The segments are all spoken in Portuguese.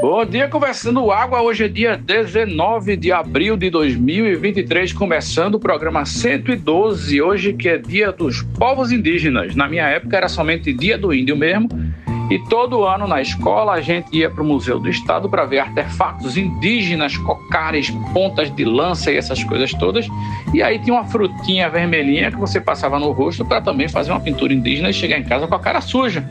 Bom dia, conversando água. Hoje é dia 19 de abril de 2023, começando o programa 112. Hoje que é dia dos povos indígenas. Na minha época era somente dia do índio mesmo. E todo ano na escola a gente ia para o Museu do Estado para ver artefatos indígenas, cocares, pontas de lança e essas coisas todas. E aí tinha uma frutinha vermelhinha que você passava no rosto para também fazer uma pintura indígena e chegar em casa com a cara suja.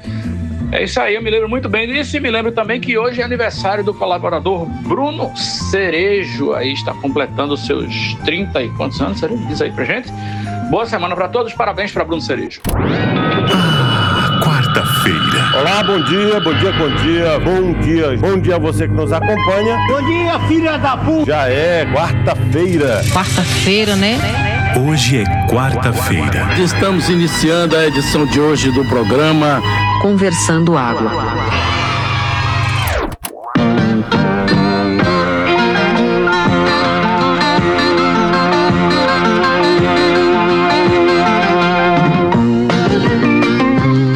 É isso aí, eu me lembro muito bem disso e me lembro também que hoje é aniversário do colaborador Bruno Cerejo. Aí está completando seus 30 e quantos anos, Cerejo? Diz aí pra gente. Boa semana para todos, parabéns para Bruno Cerejo. Ah, quarta-feira. Olá, bom dia, bom dia, bom dia, bom dia, bom dia a você que nos acompanha. Bom dia, filha da puta! Já é quarta-feira. Quarta-feira, né? Hoje é quarta-feira. Estamos iniciando a edição de hoje do programa Conversando Água.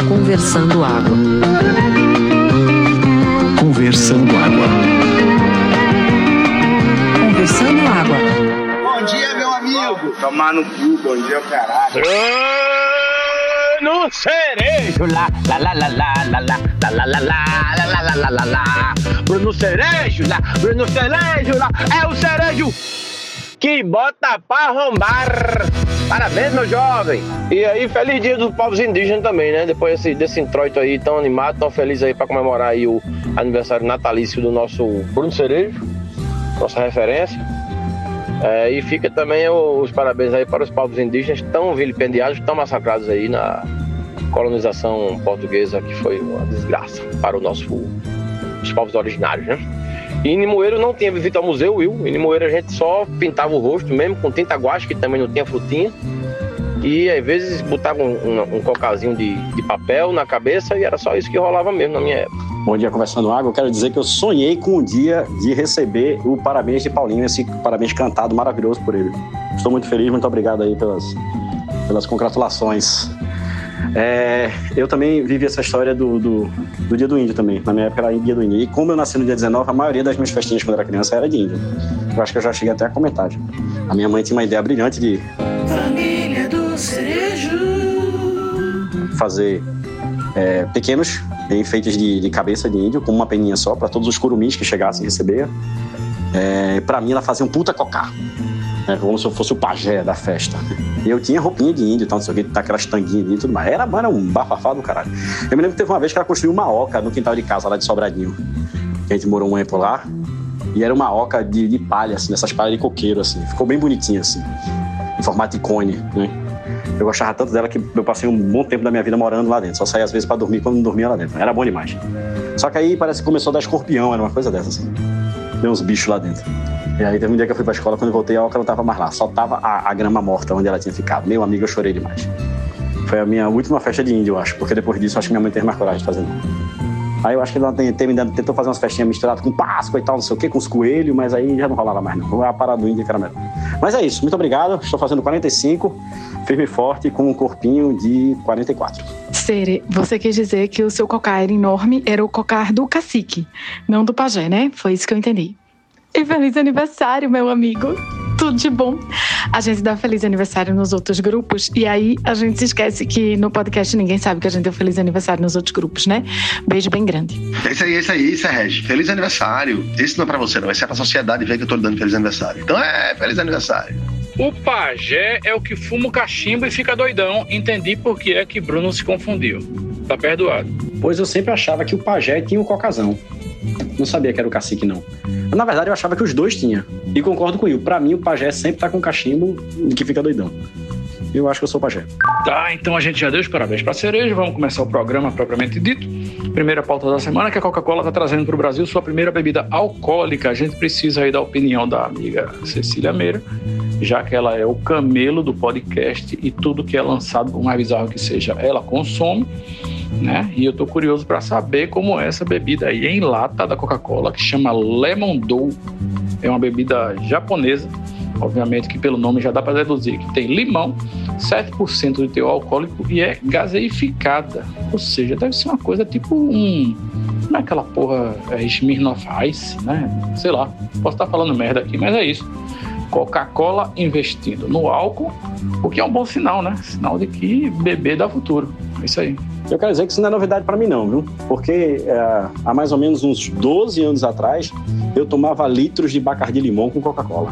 Conversando Água. Conversando Tomar no cu, bom dia, caralho. No cerejo, lá, lá, lá, lá, lá, lá, lá, lá, lá, lá, lá, lá, lá, lá, lá, lá. Bruno Cerejo, lá, Bruno Cerejo, lá, é o cerejo que bota pra arrombar. Parabéns, meu jovem! E aí, feliz dia dos povos indígenas também, né? Depois desse, desse introito aí tão animado, tão feliz aí pra comemorar aí o aniversário natalício do nosso Bruno Cerejo, nossa referência. É, e fica também os parabéns aí para os povos indígenas tão vilipendiados, tão massacrados aí na colonização portuguesa, que foi uma desgraça para o nosso, os povos originários, né? E em Limoeiro não tinha visita ao museu, Will. Em Limoeiro a gente só pintava o rosto mesmo com tinta guache, que também não tinha frutinha. E às vezes botava um, um, um cocazinho de, de papel na cabeça e era só isso que rolava mesmo na minha época. Bom dia, Conversando Água. Eu quero dizer que eu sonhei com o dia de receber o parabéns de Paulinho, esse parabéns cantado maravilhoso por ele. Estou muito feliz, muito obrigado aí pelas, pelas congratulações. É, eu também vivi essa história do, do, do Dia do Índio também. Na minha época era Dia do Índio. E como eu nasci no dia 19, a maioria das minhas festinhas quando era criança era de índio. Eu acho que eu já cheguei até a comentar. já. A minha mãe tinha uma ideia brilhante de Família do Cerejo. fazer é, pequenos enfeites de, de cabeça de índio, com uma peninha só, para todos os curumins que chegassem receber. É, para mim, ela fazia um puta cocá. né, como se eu fosse o pajé da festa. Eu tinha roupinha de índio, então, não sei o que, tá aquelas tanguinhas de e tudo mais. Era, mano, um bafafá do caralho. Eu me lembro que teve uma vez que ela construiu uma oca no quintal de casa lá de Sobradinho. Que a gente morou um tempo lá. E era uma oca de, de palha, assim, dessas palhas de coqueiro, assim. Ficou bem bonitinha, assim. Em formato de cone, né? Eu gostava tanto dela que eu passei um bom tempo da minha vida morando lá dentro. Só saía às vezes pra dormir quando não dormia lá dentro. Era bom demais. Só que aí parece que começou a dar escorpião, era uma coisa dessa, assim. Deu uns bichos lá dentro. E aí teve um dia que eu fui pra escola, quando eu voltei, a oca não tava mais lá. Só tava a, a grama morta onde ela tinha ficado. Meu amigo, eu chorei demais. Foi a minha última festa de índio, eu acho. Porque depois disso, acho que minha mãe teve mais coragem de fazer. não. Aí eu acho que ela tentou fazer umas festinhas misturadas com Páscoa e tal, não sei o quê, com os coelhos, mas aí já não rolava mais, não. A parada do índio que era melhor. Mas é isso, muito obrigado. Estou fazendo 45, firme e forte, com um corpinho de 44. Sere, você quis dizer que o seu cocar era enorme, era o cocar do cacique, não do pajé, né? Foi isso que eu entendi. E feliz aniversário, meu amigo. Tudo de bom. A gente dá feliz aniversário nos outros grupos e aí a gente se esquece que no podcast ninguém sabe que a gente deu feliz aniversário nos outros grupos, né? Beijo bem grande. É isso aí, é isso aí, isso Regi. Feliz aniversário. Esse não é pra você, não. Esse é pra sociedade ver que eu tô lhe dando feliz aniversário. Então é, feliz aniversário. O pajé é o que fuma o cachimbo e fica doidão. Entendi por que é que Bruno se confundiu. Tá perdoado. Pois eu sempre achava que o pajé tinha o cocazão. Não sabia que era o cacique, não. Na verdade, eu achava que os dois tinham. E concordo com o Will. Pra mim, o pajé sempre tá com cachimbo e que fica doidão. Eu acho que eu sou pajé. Tá, então a gente já deu os parabéns pra cereja. Vamos começar o programa propriamente dito. Primeira pauta da semana que a Coca-Cola está trazendo para o Brasil sua primeira bebida alcoólica. A gente precisa aí da opinião da amiga Cecília Meira, já que ela é o camelo do podcast e tudo que é lançado, por mais bizarro que seja, ela consome. Né? E eu tô curioso para saber como é essa bebida aí em lata da Coca-Cola, que chama Lemon Dough. É uma bebida japonesa. Obviamente que pelo nome já dá para deduzir que tem limão, 7% de teor alcoólico e é gaseificada. Ou seja, deve ser uma coisa tipo um, Não é aquela porra é Smirnoff Ice, né? Sei lá, posso estar falando merda aqui, mas é isso. Coca-Cola investindo no álcool, o que é um bom sinal, né? Sinal de que beber dá futuro. É isso aí. Eu quero dizer que isso não é novidade para mim, não, viu? Porque é, há mais ou menos uns 12 anos atrás, eu tomava litros de bacardi limão com Coca-Cola.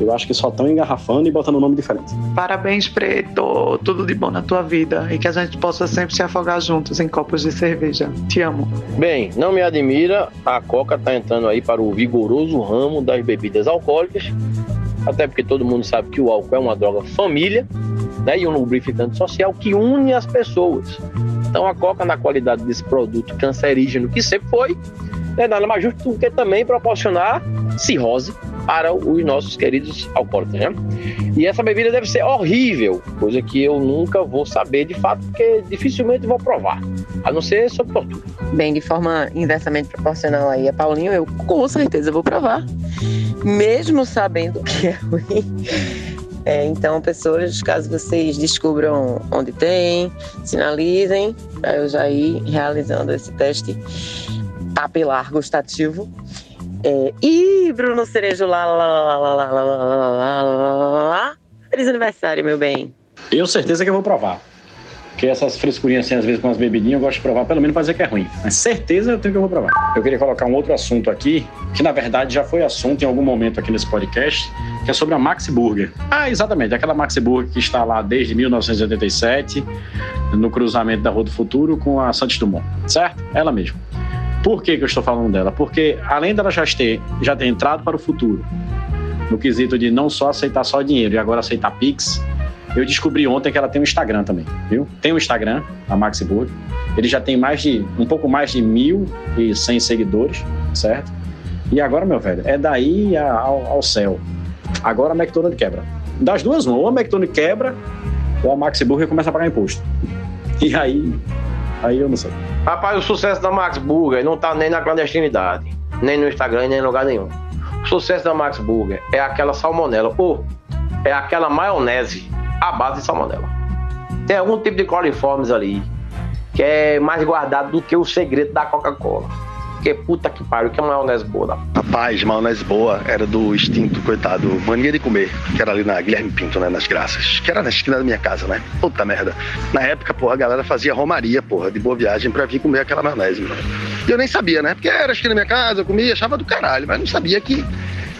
Eu acho que só estão engarrafando e botando um nome diferente. Parabéns, Preto. Tudo de bom na tua vida. E que a gente possa sempre se afogar juntos em copos de cerveja. Te amo. Bem, não me admira, a Coca tá entrando aí para o vigoroso ramo das bebidas alcoólicas. Até porque todo mundo sabe que o álcool é uma droga família né, e um lubrificante social que une as pessoas. Então a Coca, na qualidade desse produto cancerígeno que sempre foi, é nada mais justo do que também proporcionar cirrose para os nossos queridos alcoólatras, né? E essa bebida deve ser horrível, coisa que eu nunca vou saber de fato, porque dificilmente vou provar, a não ser sob tortura. Bem, de forma inversamente proporcional aí a Paulinho, eu com certeza vou provar, mesmo sabendo que é ruim. É, então, pessoas, caso vocês descubram onde tem, sinalizem, para eu já ir realizando esse teste papilar gustativo. É, e Bruno Cerejo, lá, lá, lá, lá, lá, lá, lá, lá. Feliz aniversário, meu bem. Eu certeza que eu vou provar. Porque essas frescurinhas assim, às vezes com as bebidinhas, eu gosto de provar, pelo menos pra dizer que é ruim. Mas certeza eu tenho que eu vou provar. Eu queria colocar um outro assunto aqui, que na verdade já foi assunto em algum momento aqui nesse podcast, que é sobre a Maxi Burger. Ah, exatamente, aquela Maxi Burger que está lá desde 1987, no cruzamento da Rua do Futuro com a Santos Dumont, certo? Ela mesma. Por que, que eu estou falando dela? Porque além dela já ter, já ter entrado para o futuro, no quesito de não só aceitar só dinheiro e agora aceitar Pix, eu descobri ontem que ela tem um Instagram também, viu? Tem um Instagram, a Maxi Burger. Ele já tem mais de, um pouco mais de 1.100 seguidores, certo? E agora, meu velho, é daí ao, ao céu. Agora a McDonald's quebra. Das duas, uma, ou a McDonald's quebra, ou a Maxi Burger começa a pagar imposto. E aí, aí eu não sei. Rapaz, o sucesso da Max Burger não tá nem na clandestinidade, nem no Instagram, nem em lugar nenhum. O sucesso da Max Burger é aquela salmonela, ou é aquela maionese à base de salmonela. Tem algum tipo de coliformes ali que é mais guardado do que o segredo da Coca-Cola. Porque puta que pariu, que é maionese boa. Da... Rapaz, maionese boa era do extinto, coitado, mania de comer, que era ali na Guilherme Pinto, né, nas Graças, que era na esquina da minha casa, né? Puta merda. Na época, porra, a galera fazia romaria, porra, de boa viagem pra vir comer aquela maionese, mano. E eu nem sabia, né? Porque era esquina da minha casa, eu comia, achava do caralho, mas não sabia que.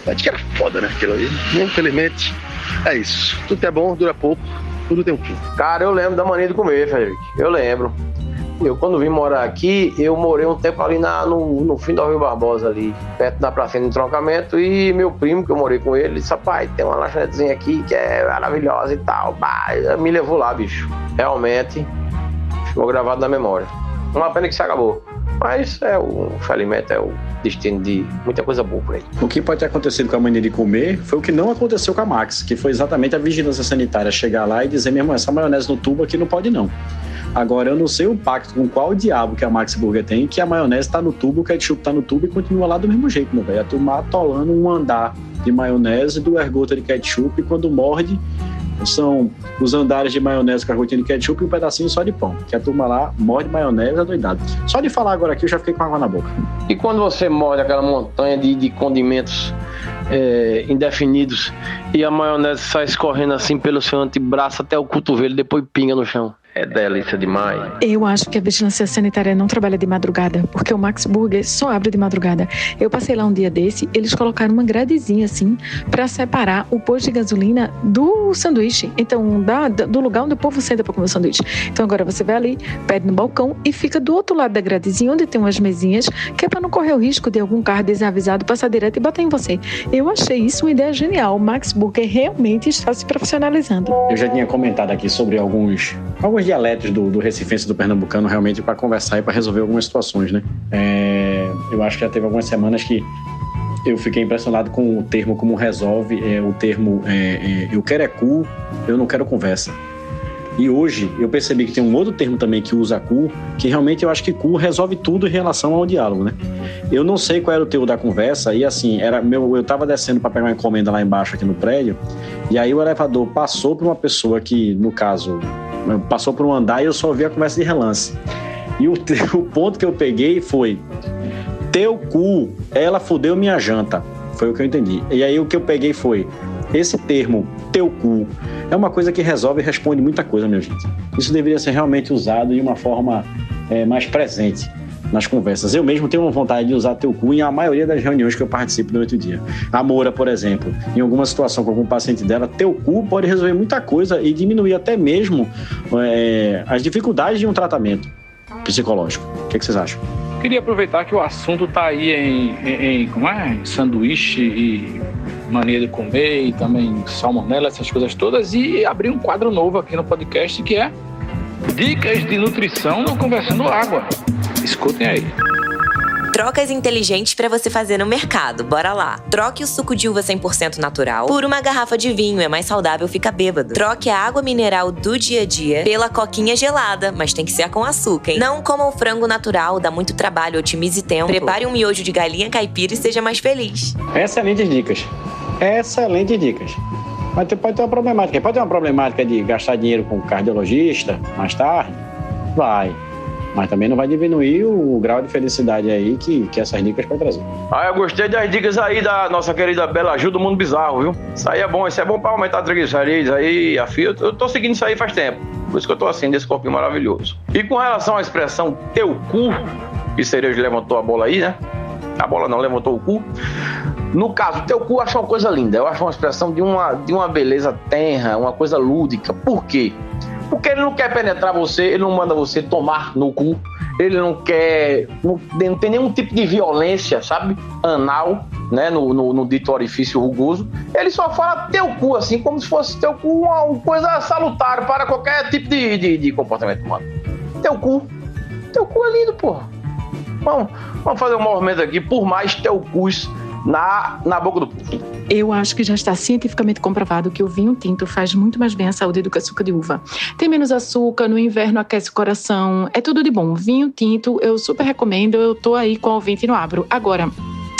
Acho que era foda, né? Aquilo aí. Infelizmente, é isso. Tudo é bom, dura pouco, tudo tem um fim. Cara, eu lembro da mania de comer, Frederico. Eu lembro. Eu, quando vim morar aqui, eu morei um tempo ali na, no, no fim do Rio Barbosa, ali, perto da praça de trocamento, e meu primo, que eu morei com ele, disse, rapaz, tem uma lanchonetezinha aqui que é maravilhosa e tal. Bah, me levou lá, bicho. Realmente, ficou gravado na memória. Uma pena que se acabou. Mas é o falimento, é o destino de muita coisa boa por aí. O que pode ter acontecido com a mania de comer foi o que não aconteceu com a Max, que foi exatamente a vigilância sanitária chegar lá e dizer, meu irmão, essa maionese no tubo aqui não pode não. Agora, eu não sei o pacto com qual diabo que a Max Burger tem, que a maionese tá no tubo, o ketchup tá no tubo e continua lá do mesmo jeito, meu velho. A turma atolando um andar de maionese do ergota de ketchup e quando morde, são os andares de maionese rotina de ketchup e um pedacinho só de pão. Que a turma lá morde maionese adoidado. Só de falar agora aqui eu já fiquei com água na boca. E quando você morde aquela montanha de, de condimentos é, indefinidos e a maionese sai escorrendo assim pelo seu antebraço até o cotovelo, depois pinga no chão. É delícia demais. Eu acho que a vigilância sanitária não trabalha de madrugada, porque o Max Burger só abre de madrugada. Eu passei lá um dia desse, eles colocaram uma gradezinha assim para separar o posto de gasolina do sanduíche. Então, da, do lugar onde o povo senta para comer o sanduíche. Então, agora você vai ali, pede no balcão e fica do outro lado da gradezinha, onde tem umas mesinhas, que é para não correr o risco de algum carro desavisado passar direto e bater em você. Eu achei isso uma ideia genial. O Max Burger realmente está se profissionalizando. Eu já tinha comentado aqui sobre alguns, alguns dialetos do, do recifense do pernambucano realmente para conversar e para resolver algumas situações, né? É, eu acho que já teve algumas semanas que eu fiquei impressionado com o termo como resolve, é, o termo é, é, eu quero é cu, eu não quero conversa. E hoje eu percebi que tem um outro termo também que usa cu, que realmente eu acho que cu resolve tudo em relação ao diálogo, né? Eu não sei qual era o teu da conversa, e assim, era meu, eu tava descendo para pegar uma encomenda lá embaixo aqui no prédio, e aí o elevador passou por uma pessoa que, no caso, passou por um andar e eu só ouvi a conversa de relance. E o, o ponto que eu peguei foi: teu cu, ela fudeu minha janta. Foi o que eu entendi. E aí o que eu peguei foi: esse termo, teu cu, é uma coisa que resolve e responde muita coisa, minha gente. Isso deveria ser realmente usado de uma forma é, mais presente nas conversas. Eu mesmo tenho vontade de usar teu cu em a maioria das reuniões que eu participo durante o dia. A Moura, por exemplo, em alguma situação com algum paciente dela, teu cu pode resolver muita coisa e diminuir até mesmo é, as dificuldades de um tratamento psicológico. O que, que vocês acham? Queria aproveitar que o assunto está aí em, em, em, como é? sanduíche e mania de comer e também salmonela, essas coisas todas, e abrir um quadro novo aqui no podcast que é Dicas de Nutrição no Conversando Água. Escutem aí. Trocas inteligentes para você fazer no mercado. Bora lá. Troque o suco de uva 100% natural por uma garrafa de vinho, é mais saudável, fica bêbado. Troque a água mineral do dia a dia pela coquinha gelada, mas tem que ser com açúcar, hein? Não coma o frango natural, dá muito trabalho, otimize tempo. Prepare um miojo de galinha caipira e seja mais feliz. Excelentes dicas. Excelentes dicas. Mas pode ter uma problemática. Pode ter uma problemática de gastar dinheiro com cardiologista mais tarde? Vai. Mas também não vai diminuir o grau de felicidade aí que, que essas dicas podem trazer. Ah, eu gostei das dicas aí da nossa querida Bela Gil do Mundo Bizarro, viu? Isso aí é bom, isso é bom pra aumentar a triglicerídeos aí, a fio. Eu tô seguindo isso aí faz tempo. Por isso que eu tô assim, desse corpinho maravilhoso. E com relação à expressão teu cu, que Cerejo levantou a bola aí, né? A bola não levantou o cu. No caso, teu cu eu acho uma coisa linda. Eu acho uma expressão de uma, de uma beleza tenra, uma coisa lúdica. Por quê? Porque ele não quer penetrar você, ele não manda você tomar no cu, ele não quer. Não, não tem nenhum tipo de violência, sabe? Anal, né? No, no, no, dito orifício rugoso. Ele só fala teu cu, assim, como se fosse teu cu uma coisa salutar para qualquer tipo de, de, de comportamento humano. Teu cu. Teu cu é lindo, porra. Vamos, vamos fazer um movimento aqui, por mais teu cus na, na boca do povo. Eu acho que já está cientificamente comprovado que o vinho tinto faz muito mais bem à saúde do que açúcar de uva. Tem menos açúcar, no inverno aquece o coração, é tudo de bom. Vinho tinto eu super recomendo, eu tô aí com o ouvinte no abro. Agora,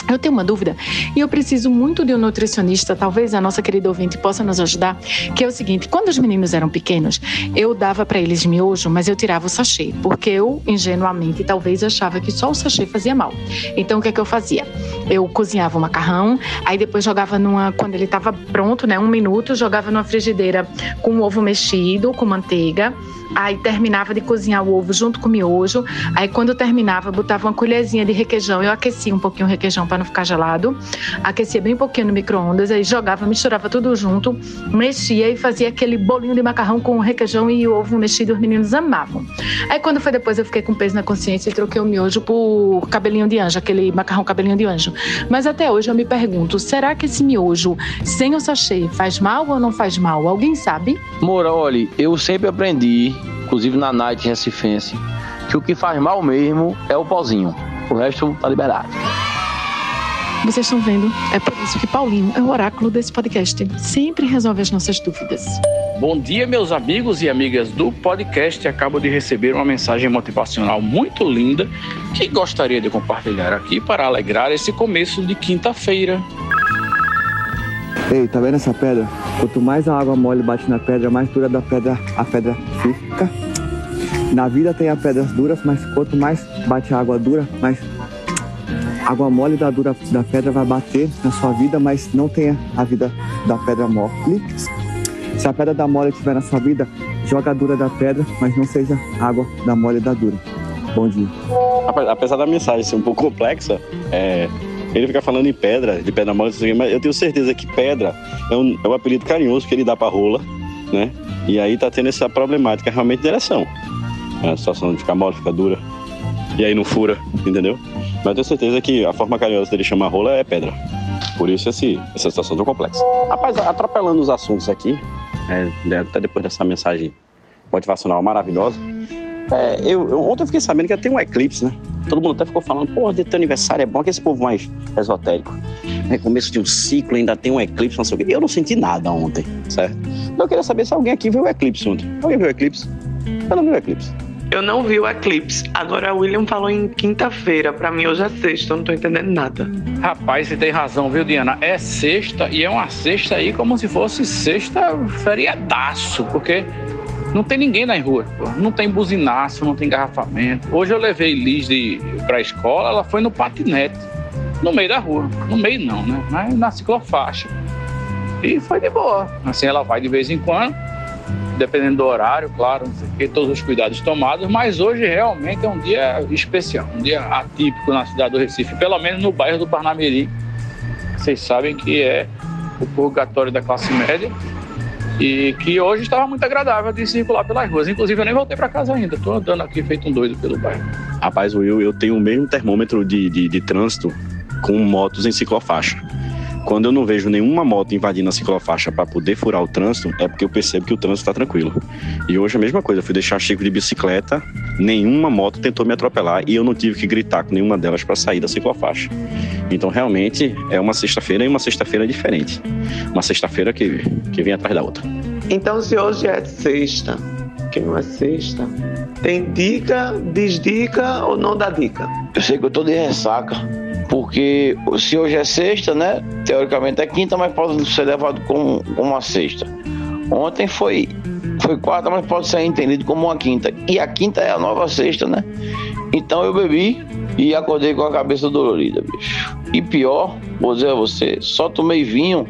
eu tenho uma dúvida e eu preciso muito de um nutricionista, talvez a nossa querida ouvinte possa nos ajudar, que é o seguinte: quando os meninos eram pequenos, eu dava para eles miojo, mas eu tirava o sachê, porque eu, ingenuamente, talvez achava que só o sachê fazia mal. Então, o que é que eu fazia? Eu cozinhava o macarrão, aí depois jogava numa, quando ele estava pronto, né, um minuto, jogava numa frigideira com ovo mexido, com manteiga Aí terminava de cozinhar o ovo junto com o miojo. Aí quando terminava, botava uma colherzinha de requeijão. Eu aquecia um pouquinho o requeijão para não ficar gelado. Aquecia bem pouquinho no micro-ondas. Aí jogava, misturava tudo junto, mexia e fazia aquele bolinho de macarrão com o requeijão e o ovo mexido. Os meninos amavam. Aí quando foi depois, eu fiquei com peso na consciência e troquei o miojo por cabelinho de anjo, aquele macarrão cabelinho de anjo. Mas até hoje eu me pergunto: será que esse miojo sem o sachê faz mal ou não faz mal? Alguém sabe? Mora, olha, eu sempre aprendi inclusive na Night Recifense, que o que faz mal mesmo é o pozinho. O resto tá liberado. Vocês estão vendo? É por isso que Paulinho é o oráculo desse podcast. Sempre resolve as nossas dúvidas. Bom dia, meus amigos e amigas do podcast. Acabo de receber uma mensagem motivacional muito linda que gostaria de compartilhar aqui para alegrar esse começo de quinta-feira. Ei, tá vendo essa pedra? Quanto mais a água mole bate na pedra, mais dura da pedra a pedra fica. Na vida tem as pedras duras, mas quanto mais bate a água dura, mais água mole da dura da pedra vai bater na sua vida, mas não tenha a vida da pedra mole. Se a pedra da mole estiver na sua vida, joga a dura da pedra, mas não seja água da mole da dura. Bom dia. Apesar da mensagem ser um pouco complexa, é, ele fica falando em pedra, de pedra mole, mas eu tenho certeza que pedra é um, é um apelido carinhoso que ele dá pra rola, né? E aí tá tendo essa problemática realmente de ereção. A situação de ficar mole, ficar dura. E aí não fura, entendeu? Mas eu tenho certeza que a forma carinhosa dele chamar rola é pedra. Por isso esse, essa situação tão complexa. Rapaz, atropelando os assuntos aqui, é, até depois dessa mensagem motivacional maravilhosa, é, eu, eu, ontem eu fiquei sabendo que ia ter um eclipse, né? Todo mundo até ficou falando, pô, de teu aniversário é bom, que esse povo mais esotérico. É começo de um ciclo, ainda tem um eclipse, não sei o quê. E eu não senti nada ontem, certo? Então eu queria saber se alguém aqui viu o eclipse ontem. Alguém viu o eclipse? Eu não vi o eclipse. Eu não vi o eclipse. Agora o William falou em quinta-feira. Pra mim hoje é sexta, eu não tô entendendo nada. Rapaz, você tem razão, viu, Diana? É sexta e é uma sexta aí como se fosse sexta feriadaço, porque Não tem ninguém nas ruas, pô. não tem buzinaço, não tem engarrafamento. Hoje eu levei Liz de, pra escola, ela foi no patinete, no meio da rua. No meio não, né? Mas na ciclofaixa. E foi de boa. Assim, ela vai de vez em quando, dependendo do horário, claro, quê, todos os cuidados tomados, mas hoje realmente é um dia especial, um dia atípico na cidade do Recife, pelo menos no bairro do Parnamirim. Vocês sabem que é o purgatório da classe média e que hoje estava muito agradável de circular pelas ruas. Inclusive, eu nem voltei para casa ainda, estou andando aqui feito um doido pelo bairro. Rapaz, Will, eu tenho o mesmo termômetro de, de, de trânsito com motos em ciclofaixa. Quando eu não vejo nenhuma moto invadindo a ciclofaixa para poder furar o trânsito, é porque eu percebo que o trânsito está tranquilo. E hoje a mesma coisa, eu fui deixar Chico de bicicleta, nenhuma moto tentou me atropelar e eu não tive que gritar com nenhuma delas para sair da ciclofaixa. Então realmente é uma sexta-feira e uma sexta-feira diferente. Uma sexta-feira que, que vem atrás da outra. Então, se hoje é sexta, que não é sexta, tem dica, desdica ou não dá dica? Eu sei que eu tô de ressaca, porque se hoje é sexta, né? Teoricamente é quinta, mas pode ser levado como uma sexta. Ontem foi, foi quarta, mas pode ser entendido como uma quinta. E a quinta é a nova sexta, né? Então eu bebi e acordei com a cabeça dolorida, bicho. E pior, vou dizer a você, só tomei vinho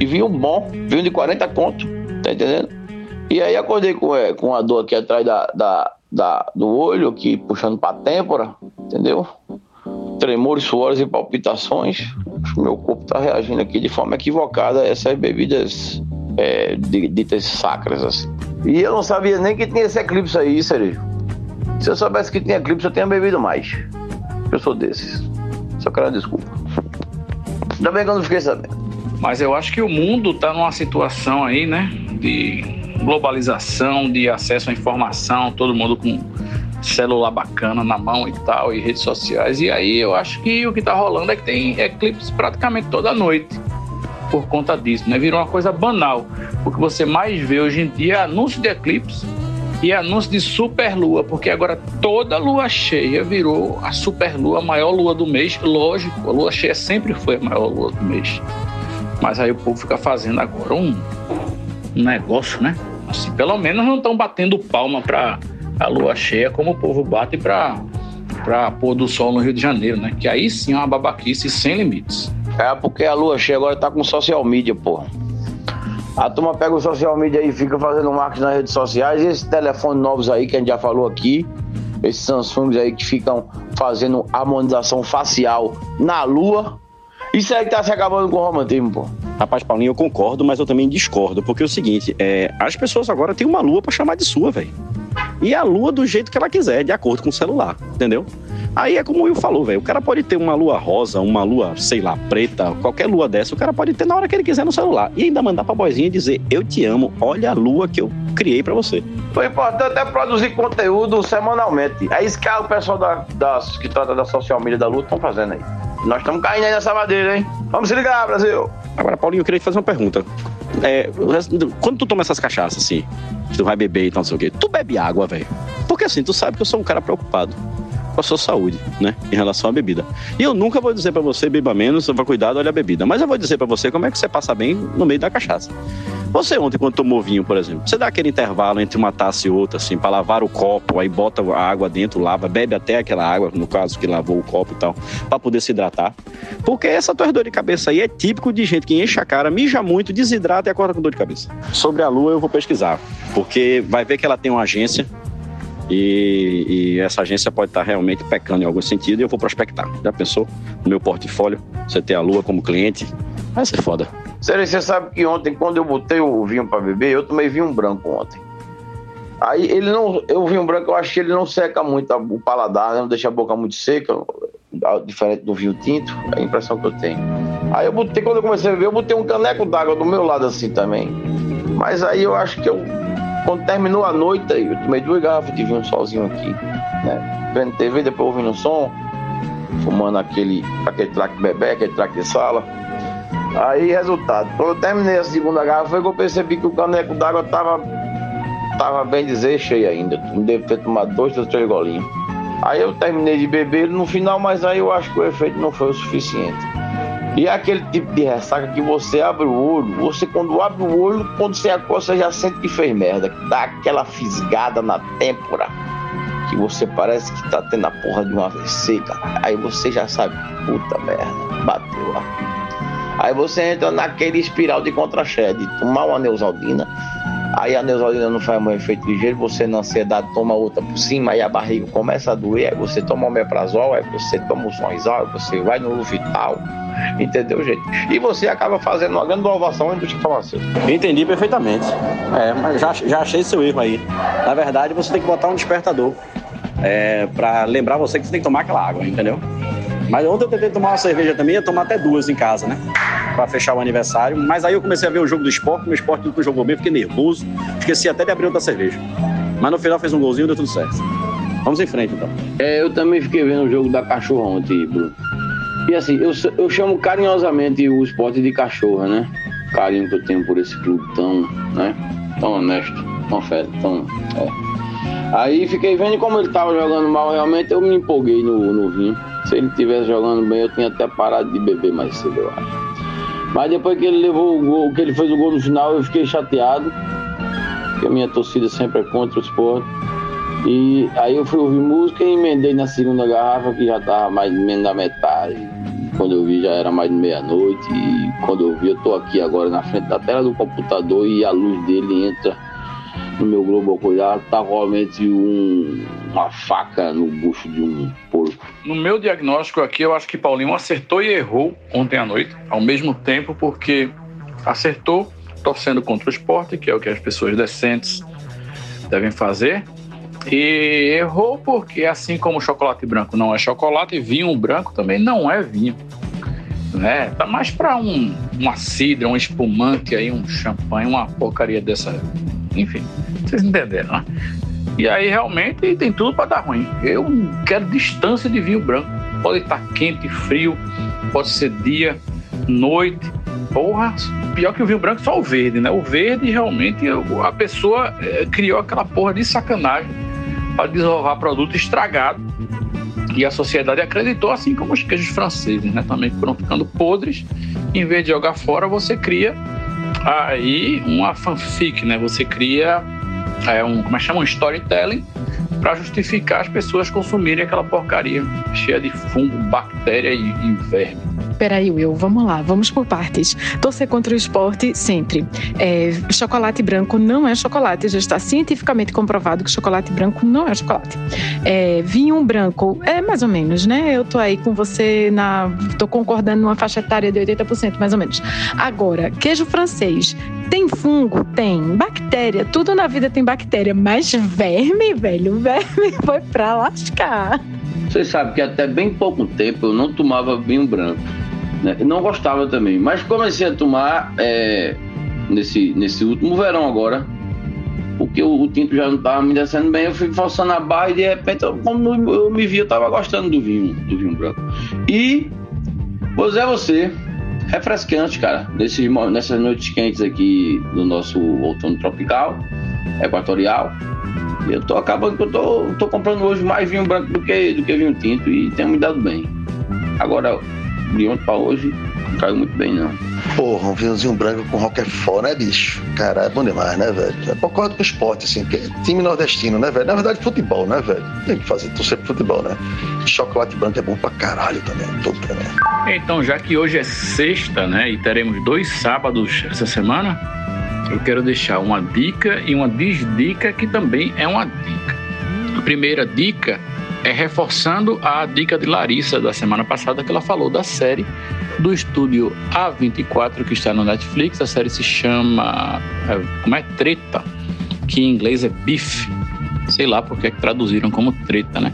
e vinho bom, vinho de 40 conto, tá entendendo? E aí acordei com, é, com a dor aqui atrás da, da, da, do olho, aqui puxando pra têmpora, entendeu? Tremores, suores e palpitações. Meu corpo tá reagindo aqui de forma equivocada a essas bebidas é, ditas sacras, assim. E eu não sabia nem que tinha esse eclipse aí, Cerejo. Se eu soubesse que tinha eclipse, eu tinha bebido mais. Eu sou desses. Só quero desculpa. Ainda bem que eu não fiquei sabendo. Mas eu acho que o mundo está numa situação aí, né? De globalização, de acesso à informação, todo mundo com celular bacana na mão e tal, e redes sociais. E aí eu acho que o que está rolando é que tem eclipse praticamente toda noite por conta disso, né? Virou uma coisa banal. O que você mais vê hoje em dia é anúncio de eclipse e anúncio de superlua, porque agora toda lua cheia virou a superlua, a maior lua do mês. Lógico, a lua cheia sempre foi a maior lua do mês. Mas aí o povo fica fazendo agora um, um negócio, né? Assim, pelo menos não estão batendo palma para a lua cheia como o povo bate para para pôr do sol no Rio de Janeiro, né? Que aí sim é uma babaquice sem limites. É porque a lua cheia agora tá com social media, porra. A turma pega o social media aí e fica fazendo marketing nas redes sociais. E esses telefones novos aí que a gente já falou aqui, esses Samsungs aí que ficam fazendo harmonização facial na lua. Isso aí que tá se acabando com o romantismo, pô. Rapaz, Paulinho, eu concordo, mas eu também discordo. Porque é o seguinte, é, as pessoas agora têm uma lua para chamar de sua, velho. E a lua do jeito que ela quiser, de acordo com o celular, entendeu? Aí é como o Will falou, velho. O cara pode ter uma lua rosa, uma lua, sei lá, preta, qualquer lua dessa, o cara pode ter na hora que ele quiser no celular. E ainda mandar pra boizinha dizer: Eu te amo, olha a lua que eu criei para você. O importante é produzir conteúdo semanalmente. É isso que o pessoal da, das, que trata da social media da lua estão fazendo aí. Nós estamos caindo aí nessa madeira, hein? Vamos se ligar, Brasil! Agora, Paulinho, eu queria te fazer uma pergunta. É, quando tu toma essas cachaças assim, tu vai beber e tal, não sei o quê, tu bebe água, velho? Porque assim, tu sabe que eu sou um cara preocupado com a sua saúde, né? Em relação à bebida. E eu nunca vou dizer para você beba menos, vá cuidado, olha a bebida. Mas eu vou dizer para você como é que você passa bem no meio da cachaça. Você ontem, quando tomou vinho, por exemplo, você dá aquele intervalo entre uma taça e outra, assim, para lavar o copo, aí bota a água dentro, lava, bebe até aquela água, no caso que lavou o copo e tal, para poder se hidratar. Porque essa tua dor de cabeça aí é típico de gente que enche a cara, mija muito, desidrata e acorda com dor de cabeça. Sobre a lua, eu vou pesquisar, porque vai ver que ela tem uma agência e, e, essa agência pode estar realmente pecando em algum sentido e eu vou prospectar. Já pensou? No meu portfólio, você ter a Lua como cliente, vai ser foda. Sério, você sabe que ontem, quando eu botei o vinho para beber, eu tomei vinho branco ontem. Aí ele não. Eu vinho branco, eu acho que ele não seca muito o paladar, né? não deixa a boca muito seca, diferente do vinho tinto, é a impressão que eu tenho. Aí eu botei, quando eu comecei a beber, eu botei um caneco d'água do meu lado assim também. Mas aí eu acho que eu quando terminou a noite, eu tomei duas garrafas de vinho sozinho aqui, né? Vendo TV, depois ouvindo som, fumando aquele, aquele traque bebê, aquele traque de sala. Aí, resultado, quando eu terminei a segunda garrafa, foi que eu percebi que o caneco d'água tava, tava bem dizer cheio ainda. Devo ter tomado dois ou três golinhos. Aí eu terminei de beber no final, mas aí eu acho que o efeito não foi o suficiente. E é aquele tipo de ressaca que você abre o olho, você quando abre o olho, quando você você já sente que fez merda, que dá aquela fisgada na têmpora, que você parece que tá tendo a porra de uma AVC, cara. Aí você já sabe, puta merda, bateu lá. Aí você entra naquele espiral de contra-cheia, de tomar uma neusaldina, aí a neusaldina não faz mais efeito ligeiro, você na ansiedade toma outra por cima, aí a barriga começa a doer, aí você toma o meprazol, aí você toma o sonzal, aí você vai no Luvital, entendeu, gente? E você acaba fazendo uma grande inovação indústria farmacêutica. Entendi perfeitamente. É, mas já, já achei seu erro aí. Na verdade, você tem que botar um despertador é, para lembrar você que você tem que tomar aquela água, entendeu? Mas ontem eu tentei tomar uma cerveja também, ia tomar até duas em casa, né? Pra fechar o aniversário. Mas aí eu comecei a ver o jogo do esporte, meu esporte não jogou bem, fiquei nervoso, esqueci até de abrir outra cerveja. Mas no final fez um golzinho e deu tudo certo. Vamos em frente então. É, eu também fiquei vendo o jogo da cachorra ontem, Bruno. E assim, eu, eu chamo carinhosamente o esporte de cachorra, né? Carinho que eu tenho por esse clube tão, né? Tão honesto, tão tão. É. Aí fiquei vendo como ele tava jogando mal, realmente eu me empolguei no, no vinho. Se ele tivesse jogando bem, eu tinha até parado de beber mais cedo, eu acho. Mas depois que ele levou o gol, que ele fez o gol no final, eu fiquei chateado. Porque a minha torcida sempre é contra o esporte. E aí eu fui ouvir música e emendei na segunda garrafa, que já tava mais menos da metade. Quando eu vi já era mais de meia-noite. E quando eu vi, eu tô aqui agora na frente da tela do computador e a luz dele entra no meu globo ocular, tá realmente um, uma faca no bucho de um porco. No meu diagnóstico aqui, eu acho que Paulinho acertou e errou ontem à noite, ao mesmo tempo, porque acertou torcendo contra o esporte, que é o que as pessoas decentes devem fazer, e errou porque, assim como chocolate branco não é chocolate, vinho branco também não é vinho. Né? Tá mais para um, uma cidra, um espumante aí, um champanhe, uma porcaria dessa. Enfim, vocês entenderam, né? E aí realmente tem tudo para dar ruim. Eu quero distância de vinho branco. Pode estar quente, frio, pode ser dia, noite. Porra, pior que o vinho branco, só o verde, né? O verde realmente a pessoa eh, criou aquela porra de sacanagem para desovar produto estragado. E a sociedade acreditou, assim como os queijos franceses, né? Também foram ficando podres. Em vez de jogar fora, você cria aí uma fanfic, né? Você cria é um, como é que chama? Um storytelling para justificar as pessoas consumirem aquela porcaria cheia de fungo, bactéria e, e verme. Peraí, Will, vamos lá, vamos por partes. Torcer contra o esporte sempre. É, chocolate branco não é chocolate, já está cientificamente comprovado que chocolate branco não é chocolate. É, vinho branco é mais ou menos, né? Eu tô aí com você na. tô concordando numa faixa etária de 80%, mais ou menos. Agora, queijo francês. Tem fungo? Tem. Bactéria, tudo na vida tem bactéria, mas verme, velho, verme foi pra lascar. Você sabe que até bem pouco tempo eu não tomava vinho branco. Né? Não gostava também, mas comecei a tomar é, nesse, nesse último verão agora, porque o, o tinto já não estava me descendo bem, eu fui forçando a barra e de repente, eu, como eu me vi, eu estava gostando do vinho, do vinho branco. E, dizer a você, refrescante, cara, nesses, nessas noites quentes aqui do nosso outono tropical, equatorial. Eu tô acabando que eu tô, tô comprando hoje mais vinho branco do que, do que vinho tinto e tem me dado bem. Agora, de ontem pra hoje, não caiu muito bem, não. Porra, um vinhozinho branco com Roquefort, né, bicho? Cara, é bom demais, né, velho? É concordo com o esporte, assim, porque é time nordestino, né, velho? Na verdade, futebol, né, velho? Tem que fazer, torcer pro futebol, né? Chocolate branco é bom pra caralho também, puta, né? Então, já que hoje é sexta, né, e teremos dois sábados essa semana, eu quero deixar uma dica e uma desdica que também é uma dica. A primeira dica é reforçando a dica de Larissa da semana passada que ela falou da série do estúdio A24 que está no Netflix. A série se chama como é Treta, que em inglês é Beef. Sei lá porque é que traduziram como treta, né?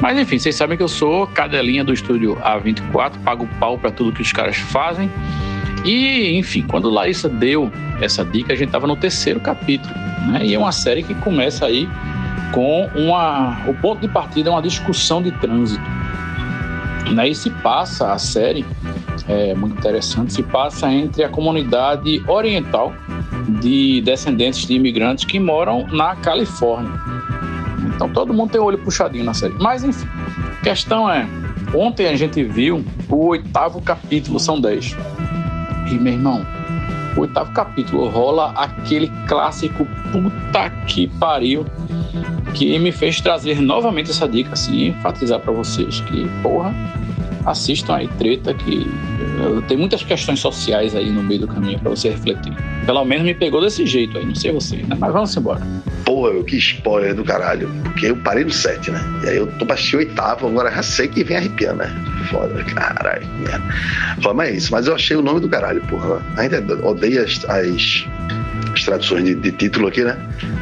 Mas enfim, vocês sabem que eu sou cadelinha do estúdio A24, pago pau para tudo que os caras fazem. E, enfim, quando Larissa deu essa dica, a gente estava no terceiro capítulo. Né? E é uma série que começa aí com uma. O ponto de partida é uma discussão de trânsito. Né? E se passa a série, é muito interessante, se passa entre a comunidade oriental de descendentes de imigrantes que moram na Califórnia. Então todo mundo tem o olho puxadinho na série. Mas enfim, a questão é Ontem a gente viu o oitavo capítulo, são dez. E, meu irmão, oitavo capítulo rola aquele clássico puta que pariu que me fez trazer novamente essa dica, assim, enfatizar para vocês que, porra, assistam aí Treta, que uh, tem muitas questões sociais aí no meio do caminho para você refletir. Pelo menos me pegou desse jeito aí, não sei você, né? Mas vamos embora. Porra, que spoiler do caralho. Porque eu parei no 7, né? E aí eu tô o oitavo, agora já sei que vem arrepiando, né? Foda, caralho, merda. Mas é isso, mas eu achei o nome do caralho, porra. Ainda odeia as, as, as traduções de, de título aqui, né?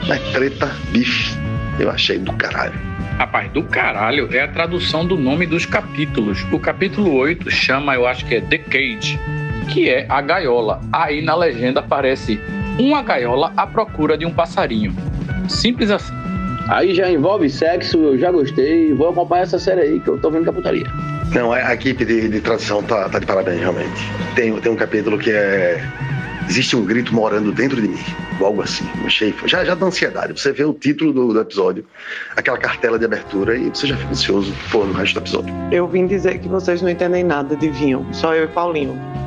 Mas treta, bife, eu achei do caralho. Rapaz, do caralho é a tradução do nome dos capítulos. O capítulo 8 chama, eu acho que é The Cage, que é a gaiola. Aí na legenda aparece uma gaiola à procura de um passarinho. Simples assim. Aí já envolve sexo, eu já gostei. Vou acompanhar essa série aí, que eu tô vendo que é putaria. Não, a equipe de, de tradução tá, tá de parabéns, realmente. Tem, tem um capítulo que é. Existe um grito morando dentro de mim. Ou algo assim. Achei, já, já dá ansiedade. Você vê o título do, do episódio, aquela cartela de abertura, e você já fica ansioso pô, no resto do episódio. Eu vim dizer que vocês não entendem nada de vinho, só eu e Paulinho.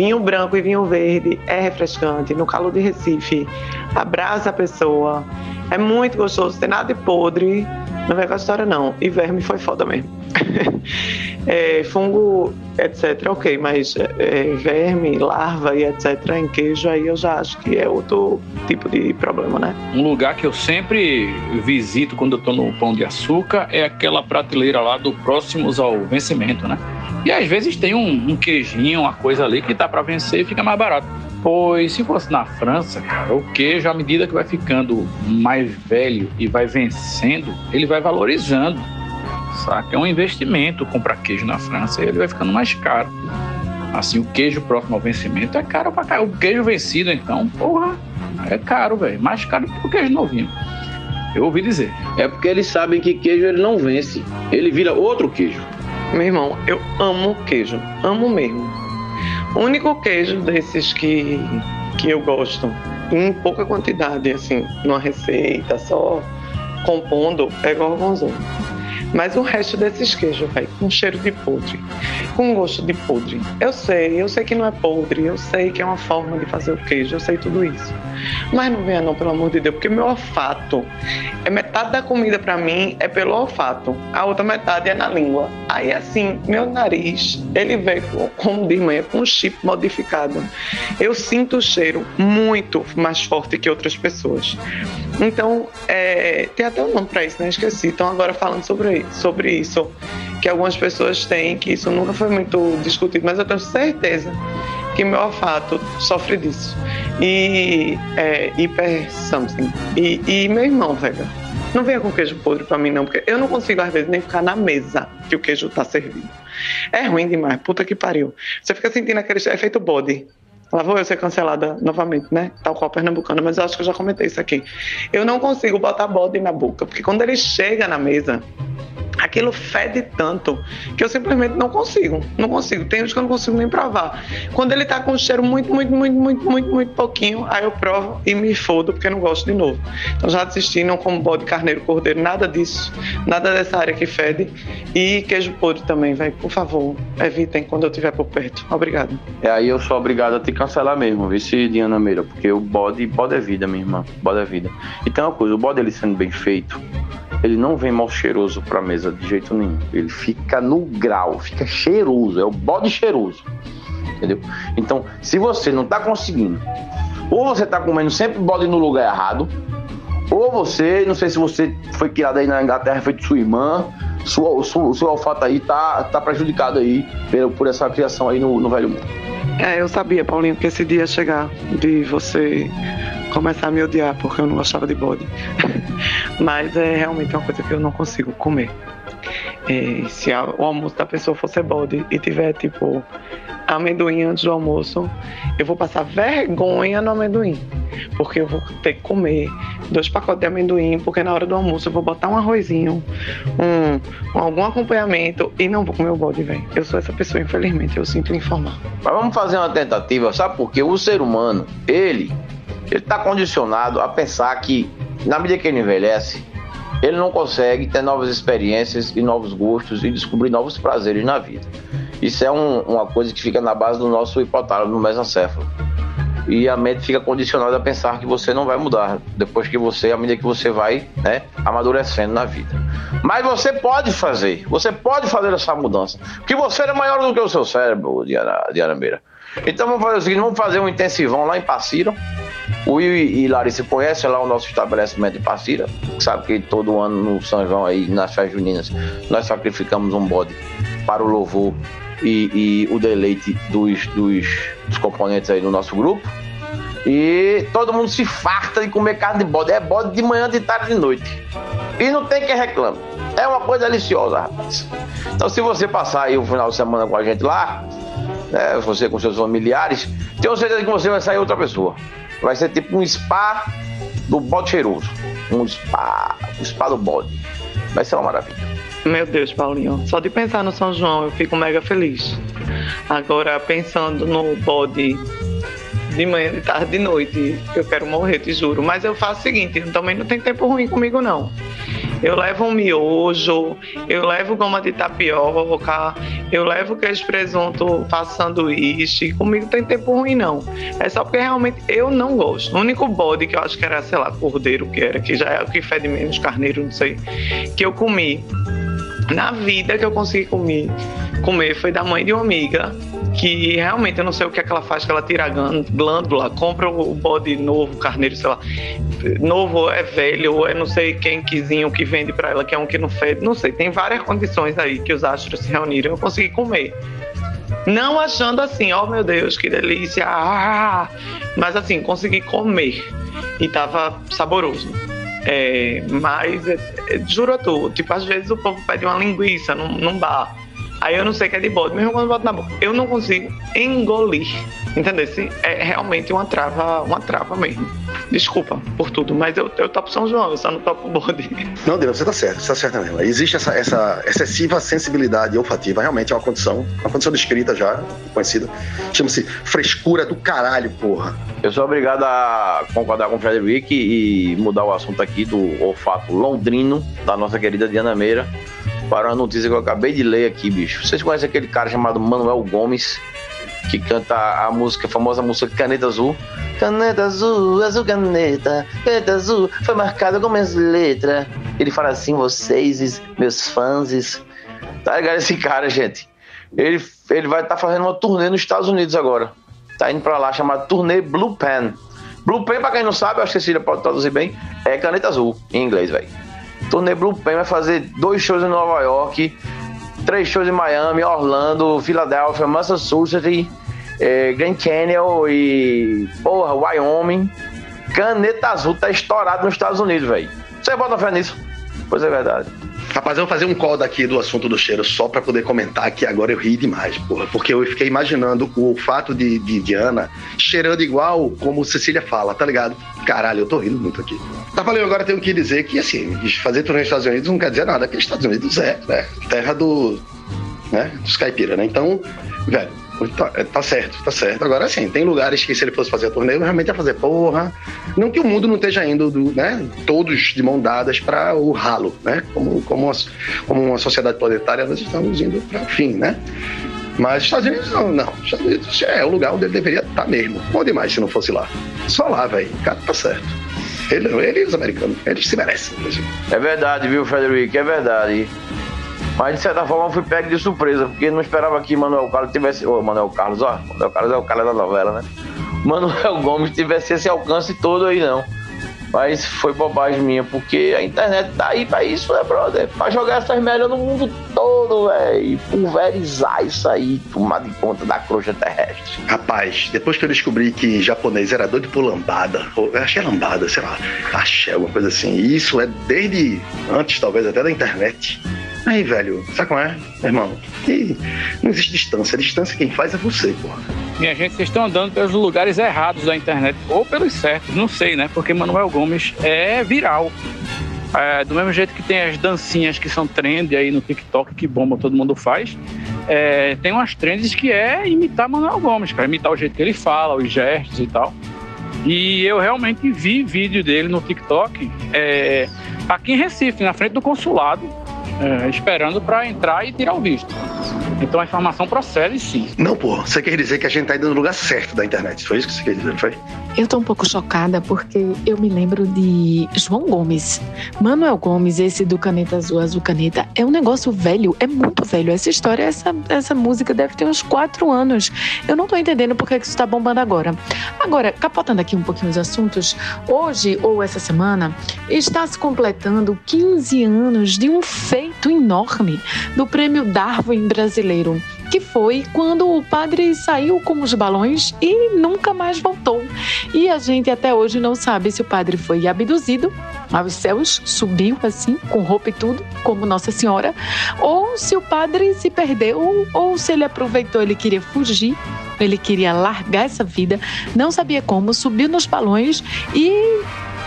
Vinho branco e vinho verde é refrescante, no calor de Recife, abraça a pessoa, é muito gostoso, tem nada de podre, não vem com a história não. E verme foi foda mesmo. É, fungo, etc, ok, mas é, verme, larva e etc em queijo, aí eu já acho que é outro tipo de problema, né? Um lugar que eu sempre visito quando eu tô no Pão de Açúcar é aquela prateleira lá do Próximos ao Vencimento, né? E às vezes tem um, um queijinho, uma coisa ali que dá para vencer e fica mais barato. Pois se fosse na França, cara, o queijo, à medida que vai ficando mais velho e vai vencendo, ele vai valorizando. Saca? É um investimento comprar queijo na França e ele vai ficando mais caro. Assim, o queijo próximo ao vencimento é caro pra caralho. O queijo vencido, então, porra, é caro, velho. Mais caro que o queijo novinho. Eu ouvi dizer. É porque eles sabem que queijo ele não vence. Ele vira outro queijo. Meu irmão, eu amo queijo, amo mesmo. O único queijo desses que, que eu gosto, em pouca quantidade, assim, numa receita, só compondo, é gorgonzola. Mas o resto desses queijos, velho, com cheiro de podre, com gosto de podre. Eu sei, eu sei que não é podre, eu sei que é uma forma de fazer o queijo, eu sei tudo isso. Mas não venha não, pelo amor de Deus, porque meu olfato é metade da comida para mim é pelo olfato, a outra metade é na língua. Aí assim, meu nariz, ele veio, como diz manhã, com um chip modificado. Eu sinto o cheiro muito mais forte que outras pessoas. Então, é, tem até um nome para isso, né? Esqueci. Então, agora falando sobre, sobre isso, que algumas pessoas têm, que isso nunca foi muito discutido, mas eu tenho certeza que meu olfato sofre disso. E é hiper something. E, e meu irmão, velho, não venha com queijo podre pra mim, não, porque eu não consigo, às vezes, nem ficar na mesa que o queijo tá servido. É ruim demais, puta que pariu. Você fica sentindo aquele é feito body. Lá vou eu ser cancelada novamente, né? Tal qual pernambucana, mas eu acho que eu já comentei isso aqui. Eu não consigo botar bode na boca, porque quando ele chega na mesa, aquilo fede tanto que eu simplesmente não consigo. Não consigo. Tem uns que eu não consigo nem provar. Quando ele tá com cheiro muito, muito, muito, muito, muito, muito pouquinho, aí eu provo e me fodo porque não gosto de novo. Então já desisti, não como bode, carneiro, cordeiro, nada disso. Nada dessa área que fede. E queijo podre também, velho. Por favor, evitem quando eu estiver por perto. Obrigado. É aí eu sou obrigado a te cancelar mesmo, viu, se Diana Meira, porque o bode, bode é vida, minha irmã. Bode é vida. E tem uma coisa, o bode ele sendo bem feito, ele não vem mal cheiroso pra mesa de jeito nenhum. Ele fica no grau, fica cheiroso, é o bode cheiroso. Entendeu? Então, se você não tá conseguindo, ou você tá comendo sempre bode no lugar errado, ou você, não sei se você foi criado aí na Inglaterra, foi de sua irmã, sua, sua, seu olfato aí tá, tá prejudicado aí por, por essa criação aí no, no Velho Mundo. É, eu sabia, Paulinho, que esse dia ia chegar de você começar a me odiar porque eu não gostava de bode. Mas é realmente uma coisa que eu não consigo comer. É, se a- o almoço da pessoa fosse bode e tiver tipo amendoim antes do almoço, eu vou passar vergonha no amendoim. Porque eu vou ter que comer dois pacotes de amendoim, porque na hora do almoço eu vou botar um arrozinho, um, um- algum acompanhamento e não vou comer o bode, velho. Eu sou essa pessoa, infelizmente, eu sinto informar. Mas vamos fazer uma tentativa, sabe por quê? O ser humano, ele, ele tá condicionado a pensar que, na medida que ele envelhece, ele não consegue ter novas experiências e novos gostos e descobrir novos prazeres na vida. Isso é um, uma coisa que fica na base do nosso hipotálamo, mesencéfalo. E a mente fica condicionada a pensar que você não vai mudar depois que você, à medida que você vai né, amadurecendo na vida. Mas você pode fazer, você pode fazer essa mudança, porque você é maior do que o seu cérebro, Diana, Diana Meira. Então vamos fazer o seguinte, vamos fazer um intensivão lá em Passira. O Will e Larissa conhecem lá o nosso estabelecimento de Passira. Sabe que todo ano no São João aí, nas festas juninas, nós sacrificamos um bode para o louvor e, e o deleite dos, dos, dos componentes aí do nosso grupo. E todo mundo se farta de comer carne de bode. É bode de manhã, de tarde, de noite. E não tem quem reclame. É uma coisa deliciosa, rapaz. Então, se você passar aí o final de semana com a gente lá, né, você com seus familiares, tenho certeza que você vai sair outra pessoa. Vai ser tipo um spa do bode cheiroso. Um spa, um spa do bode. Vai ser uma maravilha. Meu Deus, Paulinho, só de pensar no São João eu fico mega feliz. Agora, pensando no bode de manhã, de tarde, de noite, eu quero morrer, te juro. Mas eu faço o seguinte, também não tem tempo ruim comigo, não. Eu levo um miojo, eu levo goma de tapioca, eu levo queijo presunto, faço sanduíche. Comigo não tem tempo ruim, não. É só porque realmente eu não gosto. O único bode que eu acho que era, sei lá, cordeiro que era, que já é o que fede menos, carneiro, não sei, que eu comi na vida que eu consegui comer, comer foi da mãe de uma amiga que realmente eu não sei o que é que ela faz, que ela tira a glândula, compra o bode novo, carneiro, sei lá, novo é velho, ou é não sei quem quizinho que vende para ela, que é um que não fede, não sei, tem várias condições aí que os astros se reuniram, eu consegui comer. Não achando assim, oh meu Deus, que delícia, ah! mas assim, consegui comer e tava saboroso. É, mas, é, é, juro a tu, tipo, às vezes o povo pede uma linguiça num, num bar. Aí eu não sei que é de bode, mesmo quando boto na boca. Eu não consigo engolir. Entendeu? É realmente uma trava, uma trava mesmo. Desculpa por tudo, mas eu, eu topo São João, eu só não topo bode. Não, Deus, você tá certo, você tá certo mesmo. Existe essa, essa excessiva sensibilidade olfativa, realmente é uma condição, uma condição descrita já, conhecida. Chama-se frescura do caralho, porra. Eu sou obrigado a concordar com o Frederic e mudar o assunto aqui do olfato londrino da nossa querida Diana Meira para uma notícia que eu acabei de ler aqui, bicho. Vocês conhecem aquele cara chamado Manuel Gomes, que canta a música, a famosa música Caneta Azul? Caneta azul, azul caneta, caneta azul, foi marcada com minhas letras. Ele fala assim, vocês, meus fãs. Tá ligado esse cara, gente? Ele, ele vai estar tá fazendo uma turnê nos Estados Unidos agora. Tá indo pra lá, chamada Turnê Blue Pen. Blue Pen, pra quem não sabe, acho que Cecília pode traduzir bem, é caneta azul, em inglês, velho. Turnê Blue Pen vai fazer dois shows em Nova York, três shows em Miami, Orlando, Filadélfia, Massachusetts, é, Grand Canyon e, porra, Wyoming. Caneta Azul tá estourado nos Estados Unidos, velho. Você bota fé nisso? Pois é verdade. Rapaz, eu vou fazer um call daqui do assunto do cheiro só para poder comentar que agora eu ri demais, porra. Porque eu fiquei imaginando o fato de, de Diana cheirando igual como Cecília fala, tá ligado? Caralho, eu tô rindo muito aqui. Tá falando agora tenho que dizer que, assim, fazer turnê nos Estados Unidos não quer dizer nada, porque Estados Unidos é, né? Terra do. né? Dos caipira, né? Então, velho, Tá, é, tá, certo, tá certo. Agora sim, tem lugares que se ele fosse fazer a turnê, realmente ia fazer porra. Não que o mundo não esteja indo, do, né, todos de mão dadas para o ralo, né? Como, como, uma, como uma sociedade planetária, nós estamos indo para o fim, né? Mas Estados Unidos não, não. Estados Unidos é o lugar onde ele deveria estar tá mesmo. Onde mais se não fosse lá? Só lá, velho. O cara tá certo. Ele, ele e os americanos, eles se merecem. É verdade, viu, Frederico? É verdade. Mas de certa forma eu fui pego de surpresa, porque não esperava que Manuel Carlos tivesse. Ô, Manuel Carlos, ó, Manuel Carlos é o cara da novela, né? Manuel Gomes tivesse esse alcance todo aí, não. Mas foi bobagem minha, porque a internet tá aí pra isso, né, brother? Pra jogar essas merdas no mundo todo, velho. Pulverizar isso aí, tomar de conta da crosta terrestre. Rapaz, depois que eu descobri que japonês era doido por lambada, ou achei lambada, sei lá, axé, alguma coisa assim. E isso é desde antes, talvez, até da internet. Aí, velho, sabe como é, irmão? Não existe distância. Distância quem faz é você, porra. Minha gente, vocês estão andando pelos lugares errados da internet, ou pelos certos, não sei, né? Porque Manuel Gomes é viral. É, do mesmo jeito que tem as dancinhas que são trend aí no TikTok, que bomba, todo mundo faz. É, tem umas trends que é imitar Manuel Gomes, cara, imitar o jeito que ele fala, os gestos e tal. E eu realmente vi vídeo dele no TikTok é, aqui em Recife, na frente do consulado, é, esperando para entrar e tirar o visto. Então a informação procede sim. Não, pô, você quer dizer que a gente tá indo no lugar certo da internet. Foi isso que você quer dizer, não foi? Eu tô um pouco chocada porque eu me lembro de João Gomes. Manuel Gomes, esse do Caneta Azul, Azul Caneta, é um negócio velho, é muito velho. Essa história, essa, essa música deve ter uns quatro anos. Eu não tô entendendo por que isso tá bombando agora. Agora, capotando aqui um pouquinho os assuntos, hoje ou essa semana está se completando 15 anos de um feito enorme do Prêmio Darwin Brasileiro que foi quando o padre saiu com os balões e nunca mais voltou. E a gente até hoje não sabe se o padre foi abduzido aos céus, subiu assim, com roupa e tudo, como Nossa Senhora, ou se o padre se perdeu, ou se ele aproveitou, ele queria fugir ele queria largar essa vida, não sabia como, subiu nos balões e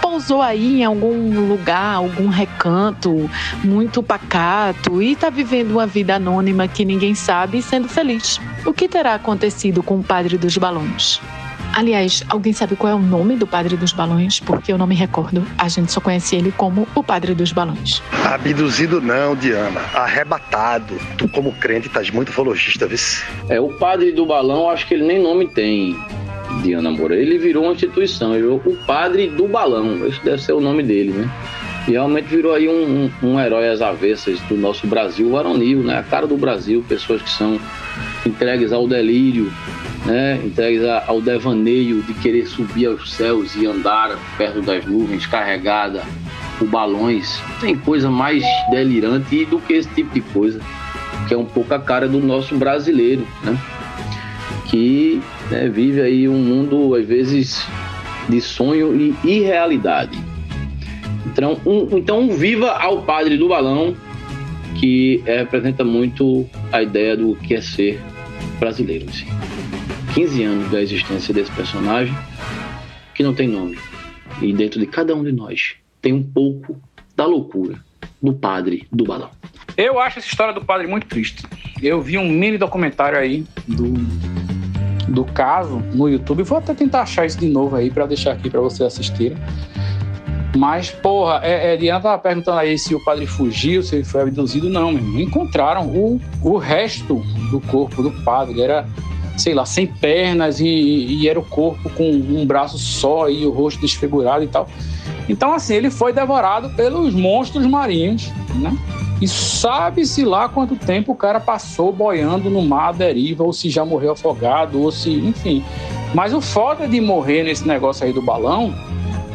pousou aí em algum lugar, algum recanto muito pacato e está vivendo uma vida anônima que ninguém sabe e sendo feliz. O que terá acontecido com o padre dos balões? Aliás, alguém sabe qual é o nome do padre dos balões? Porque eu não me recordo. A gente só conhece ele como o padre dos balões. Abduzido não, Diana. Arrebatado. Tu, como crente, estás muito fologista, viu? É, o padre do balão, acho que ele nem nome tem. Diana Moura. Ele virou uma instituição, virou o padre do balão, esse deve ser o nome dele, né? E realmente virou aí um, um, um herói às avessas do nosso Brasil varonil, né? A cara do Brasil, pessoas que são entregues ao delírio, né? entregues ao devaneio de querer subir aos céus e andar perto das nuvens, carregada por balões. Tem coisa mais delirante do que esse tipo de coisa, que é um pouco a cara do nosso brasileiro, né? Que né, vive aí um mundo, às vezes, de sonho e irrealidade. Então, um, então viva ao padre do balão, que é, representa muito a ideia do que é ser brasileiro. Assim. 15 anos da existência desse personagem, que não tem nome. E dentro de cada um de nós tem um pouco da loucura do padre do balão. Eu acho essa história do padre muito triste. Eu vi um mini documentário aí do do caso no YouTube. Vou até tentar achar isso de novo aí para deixar aqui para vocês assistirem. Mas, porra, é, é, Diana tava perguntando aí se o padre fugiu, se ele foi abduzido. Não. Encontraram o, o resto do corpo do padre. Era, sei lá, sem pernas e, e era o corpo com um braço só e o rosto desfigurado e tal. Então, assim, ele foi devorado pelos monstros marinhos, né? E sabe-se lá quanto tempo o cara passou boiando no mar à deriva, ou se já morreu afogado, ou se, enfim. Mas o foda de morrer nesse negócio aí do balão,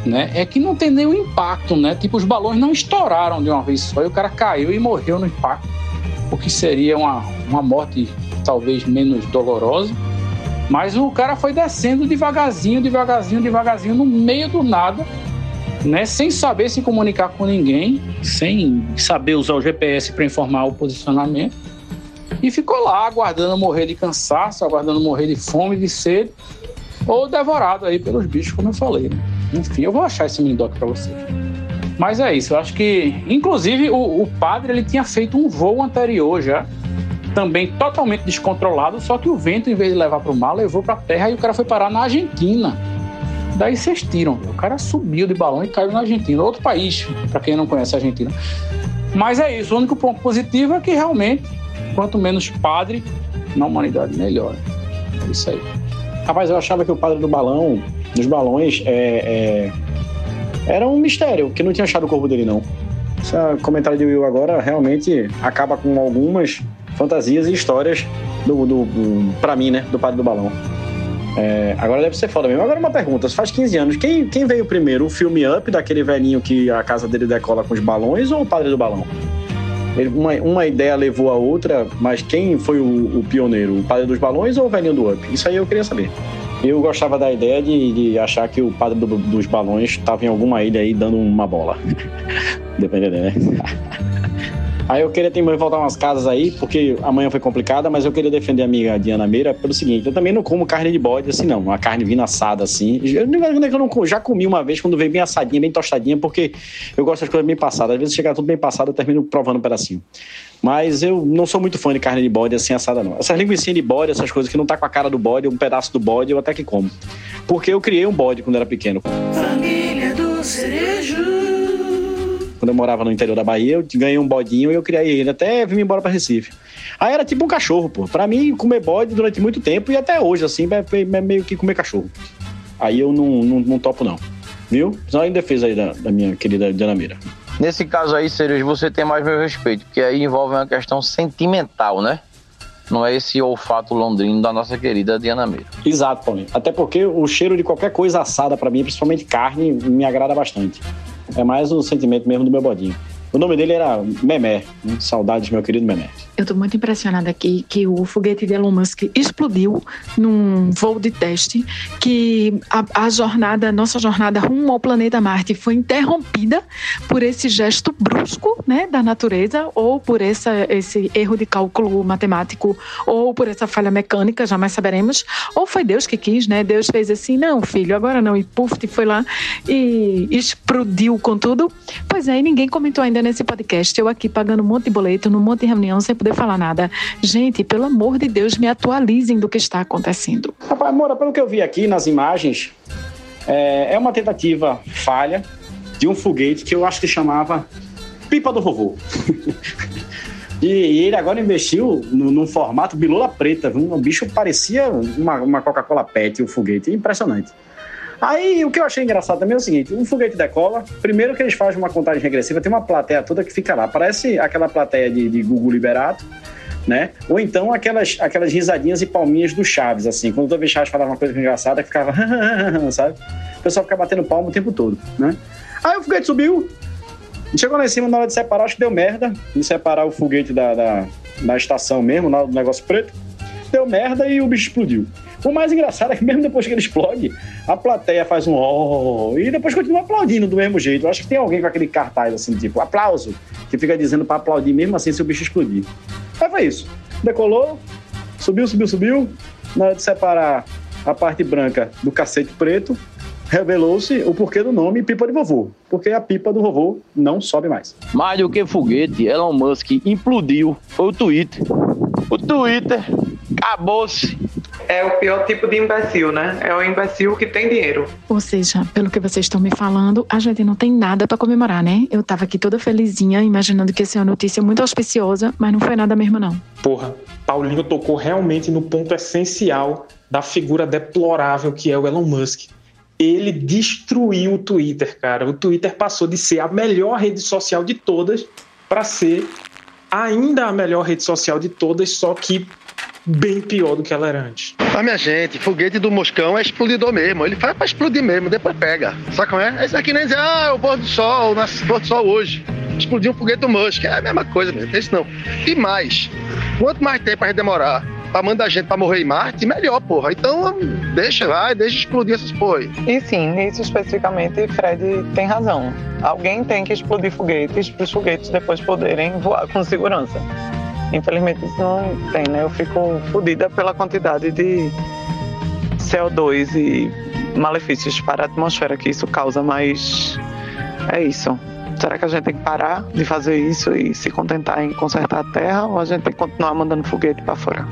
né, é que não tem nenhum impacto, né? Tipo, os balões não estouraram de uma vez só e o cara caiu e morreu no impacto, o que seria uma, uma morte talvez menos dolorosa. Mas o cara foi descendo devagarzinho, devagarzinho, devagarzinho, no meio do nada né, sem saber se comunicar com ninguém, sem saber usar o GPS para informar o posicionamento. E ficou lá aguardando morrer de cansaço, aguardando morrer de fome, de sede, ou devorado aí pelos bichos, como eu falei. Né? Enfim, eu vou achar esse mini doc para vocês. Mas é isso, eu acho que, inclusive, o, o padre ele tinha feito um voo anterior já, também totalmente descontrolado, só que o vento, em vez de levar para o mar, levou para a terra e o cara foi parar na Argentina. Daí vocês tiram. O cara subiu de balão e caiu na Argentina, outro país, para quem não conhece a Argentina. Mas é isso. O único ponto positivo é que realmente, quanto menos padre na humanidade, melhor. É isso aí. Rapaz, eu achava que o padre do balão, dos balões, é, é... era um mistério, que não tinha achado o corpo dele, não. Esse comentário de Will agora realmente acaba com algumas fantasias e histórias do, do, do para mim, né, do padre do balão. É, agora deve ser foda mesmo. Agora uma pergunta: faz 15 anos, quem, quem veio primeiro? O filme Up, daquele velhinho que a casa dele decola com os balões, ou o Padre do Balão? Ele, uma, uma ideia levou a outra, mas quem foi o, o, pioneiro? O Padre dos Balões ou o velhinho do Up? Isso aí eu queria saber. Eu gostava da ideia de, de achar que o Padre do, dos Balões estava em alguma ilha aí dando uma bola. Dependendo, né? Aí eu queria também voltar umas casas aí, porque amanhã foi complicada, mas eu queria defender a amiga Diana Meira pelo seguinte: eu também não como carne de bode assim, não. Uma carne vindo assada assim. Eu, eu não, já comi uma vez quando veio bem assadinha, bem tostadinha, porque eu gosto das coisas bem passadas. Às vezes chega tudo bem passado, eu termino provando um pedacinho. Mas eu não sou muito fã de carne de bode assim assada, não. Essas linguiçinhas de bode, essas coisas que não tá com a cara do bode, um pedaço do bode, eu até que como. Porque eu criei um bode quando era pequeno. Família do Cerejo. Quando eu morava no interior da Bahia, eu ganhei um bodinho e eu criei ele até vir embora para Recife. Aí era tipo um cachorro, pô. Pra mim, comer bode durante muito tempo e até hoje, assim, é, é meio que comer cachorro. Aí eu não, não, não topo, não. Viu? Só em defesa aí da, da minha querida Diana Mira. Nesse caso aí, Cerejo, você tem mais meu respeito, porque aí envolve uma questão sentimental, né? Não é esse olfato londrino da nossa querida Diana Meira. Exato, Paulinho. Até porque o cheiro de qualquer coisa assada para mim, principalmente carne, me agrada bastante. É mais o sentimento mesmo do meu bodinho. O nome dele era Memé. Né? Saudades, meu querido Memé. Eu tô muito impressionada aqui que o foguete de Elon Musk explodiu num voo de teste, que a, a jornada, nossa jornada rumo ao planeta Marte foi interrompida por esse gesto brusco, né, da natureza, ou por essa, esse erro de cálculo matemático, ou por essa falha mecânica, jamais saberemos, ou foi Deus que quis, né? Deus fez assim, não, filho, agora não, e puf, foi lá e explodiu com tudo. Pois é, e ninguém comentou ainda nesse podcast, eu aqui pagando um monte de boleto, num monte de reunião, sem poder falar nada. Gente, pelo amor de Deus, me atualizem do que está acontecendo. Rapaz, Moura, pelo que eu vi aqui nas imagens, é, é uma tentativa falha de um foguete que eu acho que chamava Pipa do Vovô. e, ele agora investiu no, num formato bilola preta, viu? O bicho parecia uma, uma Coca-Cola Pet, o foguete. Impressionante. Aí o que eu achei engraçado também é o seguinte: um foguete decola, primeiro que eles fazem uma contagem regressiva, tem uma plateia toda que fica lá. Parece aquela plateia de, de Gugu Liberato, né? Ou então aquelas, aquelas risadinhas e palminhas do Chaves, assim. Quando vez Chaves falava uma coisa engraçada, ficava, sabe? O pessoal fica batendo palma o tempo todo, né? Aí o foguete subiu, chegou lá em cima na hora de separar, acho que deu merda, de separar o foguete da, da, da estação mesmo, do negócio preto. Deu merda e o bicho explodiu. O mais engraçado é que mesmo depois que ele explode, a plateia faz um oh, e depois continua aplaudindo do mesmo jeito. Eu acho que tem alguém com aquele cartaz assim, tipo, aplauso, que fica dizendo para aplaudir mesmo assim se o bicho explodir. Aí foi isso. Decolou, subiu, subiu, subiu. Na hora de separar a parte branca do cacete preto, revelou-se o porquê do nome pipa de vovô. Porque a pipa do vovô não sobe mais. Mais do que foguete, Elon Musk implodiu. Foi o Twitter. O Twitter acabou-se. É o pior tipo de imbecil, né? É o imbecil que tem dinheiro. Ou seja, pelo que vocês estão me falando, a gente não tem nada para comemorar, né? Eu tava aqui toda felizinha, imaginando que ia ser uma notícia muito auspiciosa, mas não foi nada mesmo, não. Porra, Paulinho tocou realmente no ponto essencial da figura deplorável que é o Elon Musk. Ele destruiu o Twitter, cara. O Twitter passou de ser a melhor rede social de todas para ser ainda a melhor rede social de todas, só que bem pior do que ela era antes. Ah, minha gente, foguete do Moscão é explodidor mesmo. Ele faz pra explodir mesmo, depois pega. Sabe como é? Isso aqui nem dizer, ah, o pôr do sol, nasce pôr do sol hoje. Explodiu um foguete do Musk. É a mesma coisa, mesmo. Isso não. E mais, quanto mais tempo a gente demorar pra mandar gente pra morrer em Marte, melhor, porra. Então, deixa, vai, deixa explodir essas porra aí. E sim, nisso especificamente, Fred tem razão. Alguém tem que explodir foguetes para os foguetes depois poderem voar com segurança. Infelizmente isso não tem, né? Eu fico fodida pela quantidade de CO2 e malefícios para a atmosfera que isso causa, mas é isso. Será que a gente tem que parar de fazer isso e se contentar em consertar a Terra ou a gente tem que continuar mandando foguete para fora?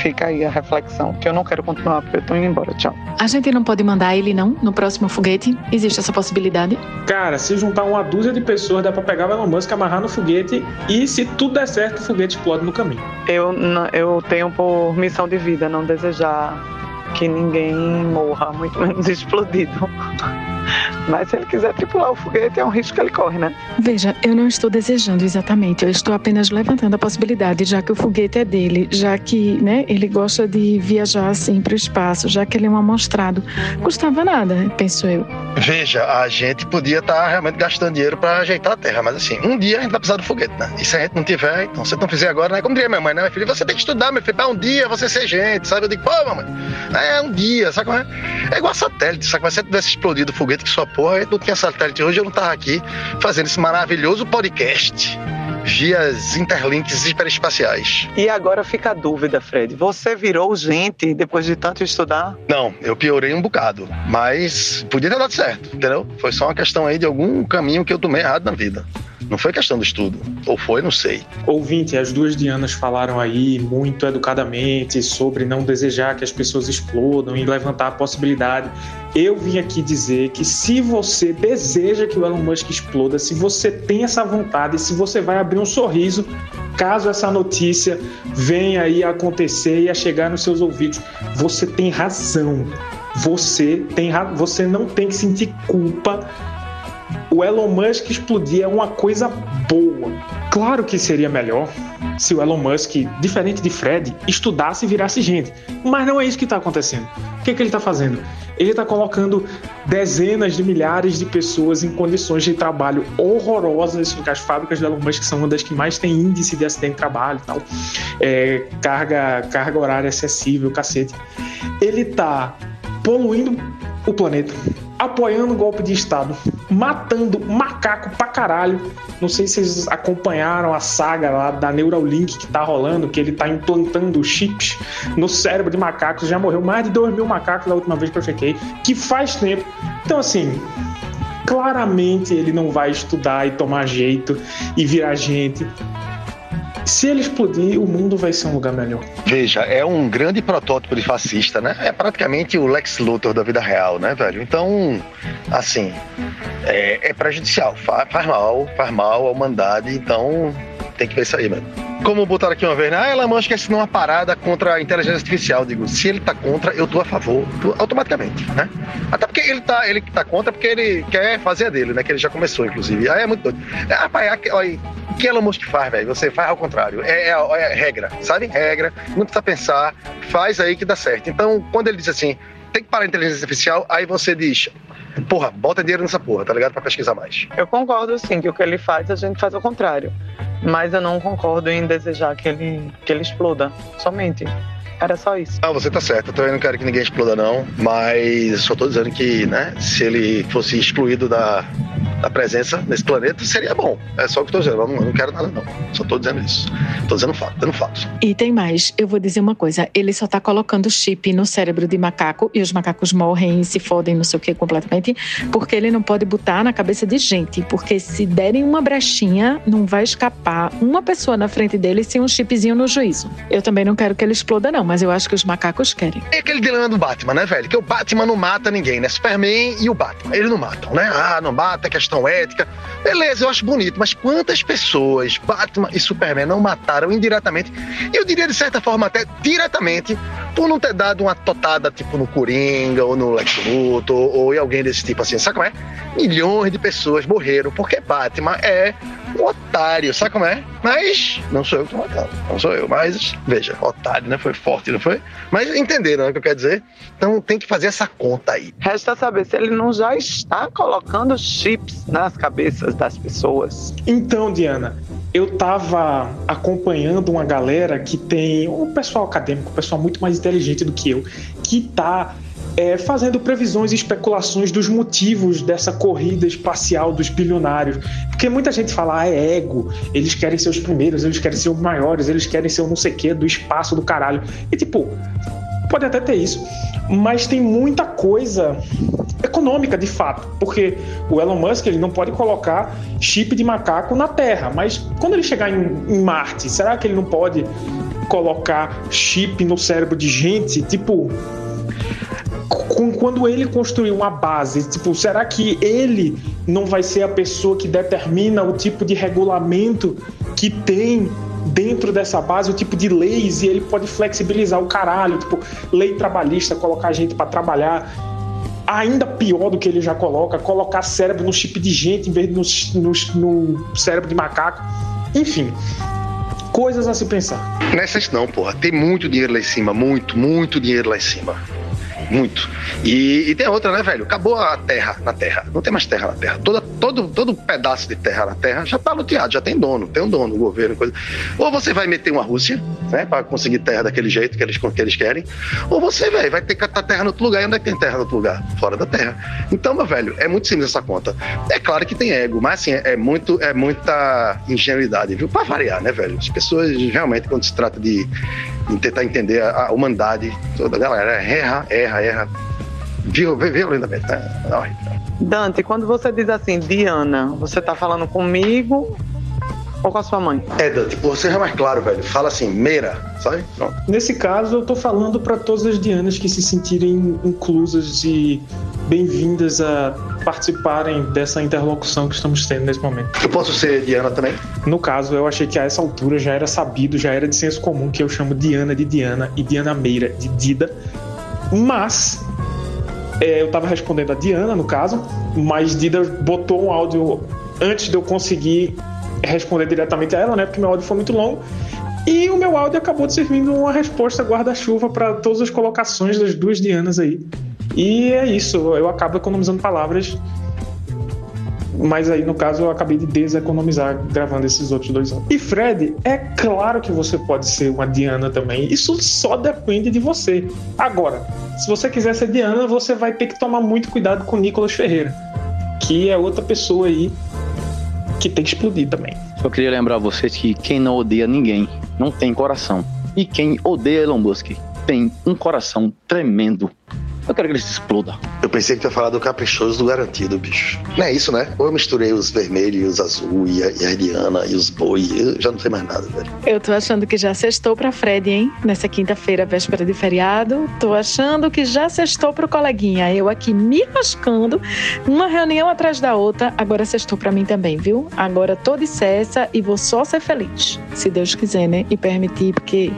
Fica aí a reflexão, que eu não quero continuar porque eu tô indo embora. Tchau. A gente não pode mandar ele, não, no próximo foguete? Existe essa possibilidade? Cara, se juntar uma dúzia de pessoas, dá pra pegar o Elon Musk, amarrar no foguete e, se tudo der certo, o foguete explode no caminho. Eu, eu tenho por missão de vida não desejar que ninguém morra, muito menos explodido. Mas se ele quiser tripular o foguete, é um risco que ele corre, né? Veja, eu não estou desejando exatamente, eu estou apenas levantando a possibilidade, já que o foguete é dele, já que né, ele gosta de viajar assim para o espaço, já que ele é um amostrado. Custava nada, penso eu. Veja, a gente podia estar tá realmente gastando dinheiro para ajeitar a Terra, mas assim, um dia a gente vai precisar do foguete, né? E se a gente não tiver, então se não fizer agora, né? Como diria minha mãe, né, minha filha? Você tem que estudar, meu filho, para um dia você ser gente, sabe? Eu digo, pô, mamãe, é um dia, sabe como é? É igual satélite, sabe? Mas se tivesse explodido o foguete que só porra, eu não tinha satélite hoje, eu não tava aqui fazendo esse maravilhoso podcast vias interlinks hiperespaciais. E agora fica a dúvida, Fred. Você virou gente depois de tanto estudar? Não, eu piorei um bocado. Mas podia ter dado certo, entendeu? Foi só uma questão aí de algum caminho que eu tomei errado na vida. Não foi questão do estudo. Ou foi, não sei. Ouvinte, as duas Dianas falaram aí muito educadamente sobre não desejar que as pessoas explodam e levantar a possibilidade. Eu vim aqui dizer que se você deseja que o Elon Musk exploda, se você tem essa vontade, se você vai abrir um sorriso caso essa notícia venha aí a acontecer e a chegar nos seus ouvidos, você tem razão. Você tem você não tem que sentir culpa o Elon Musk explodir é uma coisa boa. Claro que seria melhor se o Elon Musk, diferente de Fred, estudasse e virasse gente. Mas não é isso que está acontecendo. O que, é que ele está fazendo? Ele está colocando dezenas de milhares de pessoas em condições de trabalho horrorosas. As fábricas do Elon Musk são uma das que mais tem índice de acidente de trabalho e tal. É, carga, carga horária excessiva, cacete. Ele está poluindo o planeta, apoiando o golpe de Estado, matando macaco pra caralho. Não sei se vocês acompanharam a saga lá da Neuralink que tá rolando, que ele tá implantando chips no cérebro de macacos. Já morreu mais de 2 mil macacos da última vez que eu chequei, que faz tempo. Então, assim, claramente ele não vai estudar e tomar jeito e virar gente. Se ele explodir, o mundo vai ser um lugar melhor. Veja, é um grande protótipo de fascista, né? É praticamente o Lex Luthor da vida real, né, velho? Então, assim, é, é prejudicial, faz, faz mal, faz mal à humanidade, então tem que ver isso aí, mano. Como botaram aqui uma vez, né? Ah, Elon Musk é uma parada contra a inteligência artificial. Digo, se ele tá contra, eu tô a favor, automaticamente, né? Até porque ele tá, ele tá contra porque ele quer fazer a dele, né? Que ele já começou, inclusive. Aí é muito doido. É, rapaz, olha, o que Elon Musk faz, velho? Você faz ao contrário. É, é, é, regra, sabe? Regra. Não precisa pensar, faz aí que dá certo. Então, quando ele diz assim, tem que parar a inteligência artificial, aí você diz, porra, bota dinheiro nessa porra, tá ligado? Pra pesquisar mais. Eu concordo, sim, que o que ele faz, a gente faz ao contrário. Mas eu não concordo em desejar que ele, que ele exploda. Somente. Era só isso. Ah, você tá certo. Eu também não quero que ninguém exploda, não. Mas só tô dizendo que, né, se ele fosse excluído da, da presença nesse planeta, seria bom. É só o que eu tô dizendo. Eu não, eu não quero nada, não. Só tô dizendo isso. Tô dizendo fato, dando fatos. E tem mais. Eu vou dizer uma coisa. Ele só tá colocando chip no cérebro de macaco e os macacos morrem e se fodem, não sei o que, completamente, porque ele não pode botar na cabeça de gente. Porque se derem uma brechinha, não vai escapar uma pessoa na frente dele sem um chipzinho no juízo. Eu também não quero que ele exploda, não mas eu acho que os macacos querem. É aquele dilema do Batman, né, velho? Que o Batman não mata ninguém, né? Superman e o Batman, eles não matam, né? Ah, não mata, é questão ética. Beleza, eu acho bonito, mas quantas pessoas Batman e Superman não mataram indiretamente? Eu diria de certa forma até diretamente, por não ter dado uma totada tipo no Coringa ou no Lex Luthor ou, ou em alguém desse tipo assim, sabe como é? Milhões de pessoas morreram porque Batman é otário, sabe como é? Mas não sou eu que tô matando, não sou eu. Mas, veja, otário, né? Foi forte, não foi? Mas entenderam né, o que eu quero dizer? Então tem que fazer essa conta aí. Resta saber se ele não já está colocando chips nas cabeças das pessoas. Então, Diana, eu tava acompanhando uma galera que tem um pessoal acadêmico, um pessoal muito mais inteligente do que eu, que tá é, fazendo previsões e especulações dos motivos dessa corrida espacial dos bilionários. Porque muita gente fala, ah, é ego, eles querem ser os primeiros, eles querem ser os maiores, eles querem ser o não sei o quê, do espaço do caralho. E tipo, pode até ter isso, mas tem muita coisa econômica de fato, porque o Elon Musk ele não pode colocar chip de macaco na Terra, mas quando ele chegar em, em Marte, será que ele não pode colocar chip no cérebro de gente? Tipo, quando ele construir uma base, tipo, será que ele não vai ser a pessoa que determina o tipo de regulamento que tem dentro dessa base, o tipo de leis e ele pode flexibilizar o caralho, tipo, lei trabalhista, colocar gente para trabalhar ainda pior do que ele já coloca, colocar cérebro no chip de gente em vez de no, no, no cérebro de macaco. Enfim, coisas a se pensar. Nessas não, porra. Tem muito dinheiro lá em cima, muito, muito dinheiro lá em cima muito. E, e, tem outra, né, velho? Acabou a terra na terra. Não tem mais terra na terra. Toda, todo, todo pedaço de terra na terra já tá luteado, já tem dono, tem um dono, governo, coisa. Ou você vai meter uma Rússia, né, pra conseguir terra daquele jeito que eles, que eles querem, ou você, velho, vai ter que catar terra no outro lugar. E onde é que tem terra no outro lugar? Fora da terra. Então, meu velho, é muito simples essa conta. É claro que tem ego, mas assim, é, muito, é muita ingenuidade, viu? Pra variar, né, velho? As pessoas realmente, quando se trata de tentar entender a, a humanidade, toda galera erra, erra, erra viu, violentamente. Né? Dante, quando você diz assim, Diana, você tá falando comigo ou com a sua mãe? É, Dante, por ser mais claro, velho, fala assim, Meira, sabe? Pronto. Nesse caso, eu tô falando para todas as Dianas que se sentirem inclusas e bem-vindas a participarem dessa interlocução que estamos tendo nesse momento. Eu posso ser Diana também? No caso, eu achei que a essa altura já era sabido, já era de senso comum que eu chamo Diana de Diana e Diana Meira de Dida. Mas é, eu tava respondendo a Diana, no caso, mas Dida botou um áudio antes de eu conseguir responder diretamente a ela, né? Porque meu áudio foi muito longo. E o meu áudio acabou de servindo uma resposta guarda-chuva para todas as colocações das duas Dianas aí. E é isso, eu acabo economizando palavras. Mas aí, no caso, eu acabei de deseconomizar gravando esses outros dois áudios. E Fred, é claro que você pode ser uma Diana também. Isso só depende de você. Agora, se você quiser ser Diana, você vai ter que tomar muito cuidado com Nicolas Ferreira, que é outra pessoa aí que tem que explodir também. Só queria lembrar vocês que quem não odeia ninguém não tem coração. E quem odeia Elon Musk tem um coração tremendo. Eu quero que ele se exploda. Eu pensei que tu ia falar do caprichoso do garantido, bicho. Não é isso, né? Ou eu misturei os vermelhos e os azul e a, e a Ariana e os boi. Eu já não sei mais nada, velho. Eu tô achando que já sextou pra Fred, hein? Nessa quinta-feira, véspera de feriado. Tô achando que já sextou pro coleguinha. Eu aqui me rascando, uma reunião atrás da outra. Agora sextou pra mim também, viu? Agora tô de cessa e vou só ser feliz. Se Deus quiser, né? E permitir, porque